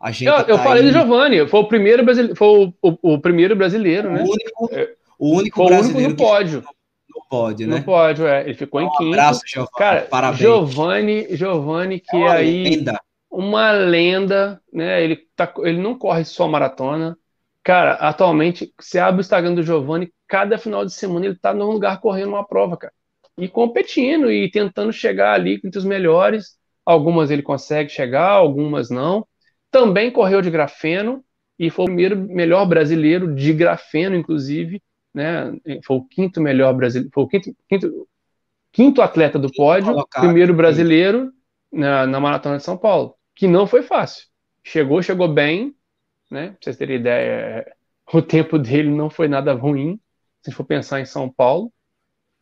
A gente eu, tá eu falei aí... do Giovanni, foi o primeiro brasileiro, foi o, o, o primeiro brasileiro, o né? Único, é, o único foi brasileiro no pódio. No pódio, né? No pódio, é. Ele ficou em quinto. Um abraço, Giovanni. Cara, Parabéns. Giovanni, Giovanni que é aí lenda. uma lenda, né? Ele tá, ele não corre só maratona. Cara, atualmente, você abre o Instagram do Giovanni, cada final de semana ele tá num lugar correndo uma prova, cara. E competindo e tentando chegar ali entre os melhores. Algumas ele consegue chegar, algumas não também correu de grafeno e foi o primeiro melhor brasileiro de grafeno, inclusive, né? Foi o quinto melhor brasileiro, foi o quinto, quinto, quinto atleta do pódio, primeiro brasileiro na, na maratona de São Paulo, que não foi fácil. Chegou, chegou bem, né? Pra vocês terem ideia, o tempo dele não foi nada ruim, se for pensar em São Paulo.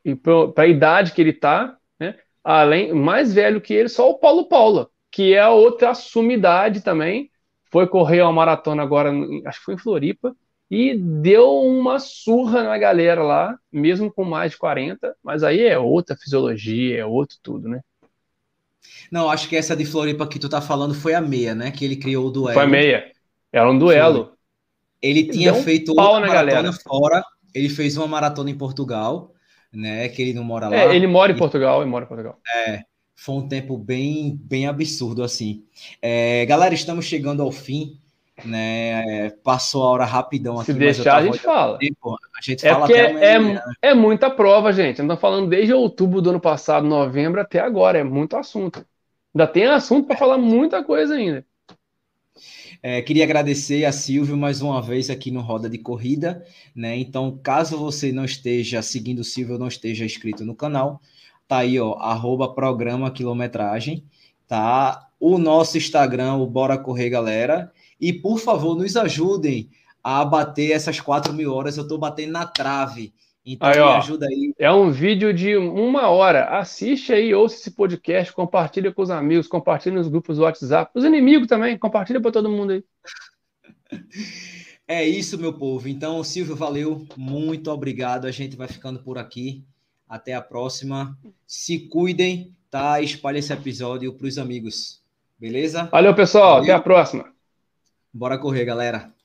E para a idade que ele tá, né? Além, mais velho que ele, só o Paulo Paula, que é outra sumidade também. Foi correr uma maratona agora, acho que foi em Floripa, e deu uma surra na galera lá, mesmo com mais de 40, mas aí é outra fisiologia, é outro tudo, né? Não, acho que essa de Floripa que tu tá falando foi a meia, né? Que ele criou o duelo. Foi a meia. Era um duelo. Foi. Ele tinha um feito outra maratona galera. fora, ele fez uma maratona em Portugal, né? Que ele não mora é, lá. É, ele mora em Portugal, ele mora em Portugal. É foi um tempo bem, bem absurdo assim. É, galera, estamos chegando ao fim, né? É, passou a hora rapidão aqui. Se deixar, a gente fala. Tempo, a gente é fala porque é, né? é muita prova, gente. Estamos falando desde outubro do ano passado, novembro até agora. É muito assunto. Ainda tem assunto para falar muita coisa ainda. É, queria agradecer a Silvio mais uma vez aqui no Roda de Corrida, né? Então, caso você não esteja seguindo o Silvio, não esteja inscrito no canal, Tá aí, ó, arroba programa quilometragem, tá? O nosso Instagram, o Bora Correr Galera. E, por favor, nos ajudem a bater essas 4 mil horas. Eu tô batendo na trave. Então, aí, me ajuda aí. É um vídeo de uma hora. Assiste aí, ouça esse podcast, compartilha com os amigos, compartilha nos grupos do WhatsApp. Os inimigos também, compartilha para todo mundo aí. É isso, meu povo. Então, Silvio, valeu. Muito obrigado. A gente vai ficando por aqui. Até a próxima. Se cuidem, tá? Espalhe esse episódio para os amigos. Beleza? Valeu, pessoal. Valeu. Até a próxima. Bora correr, galera.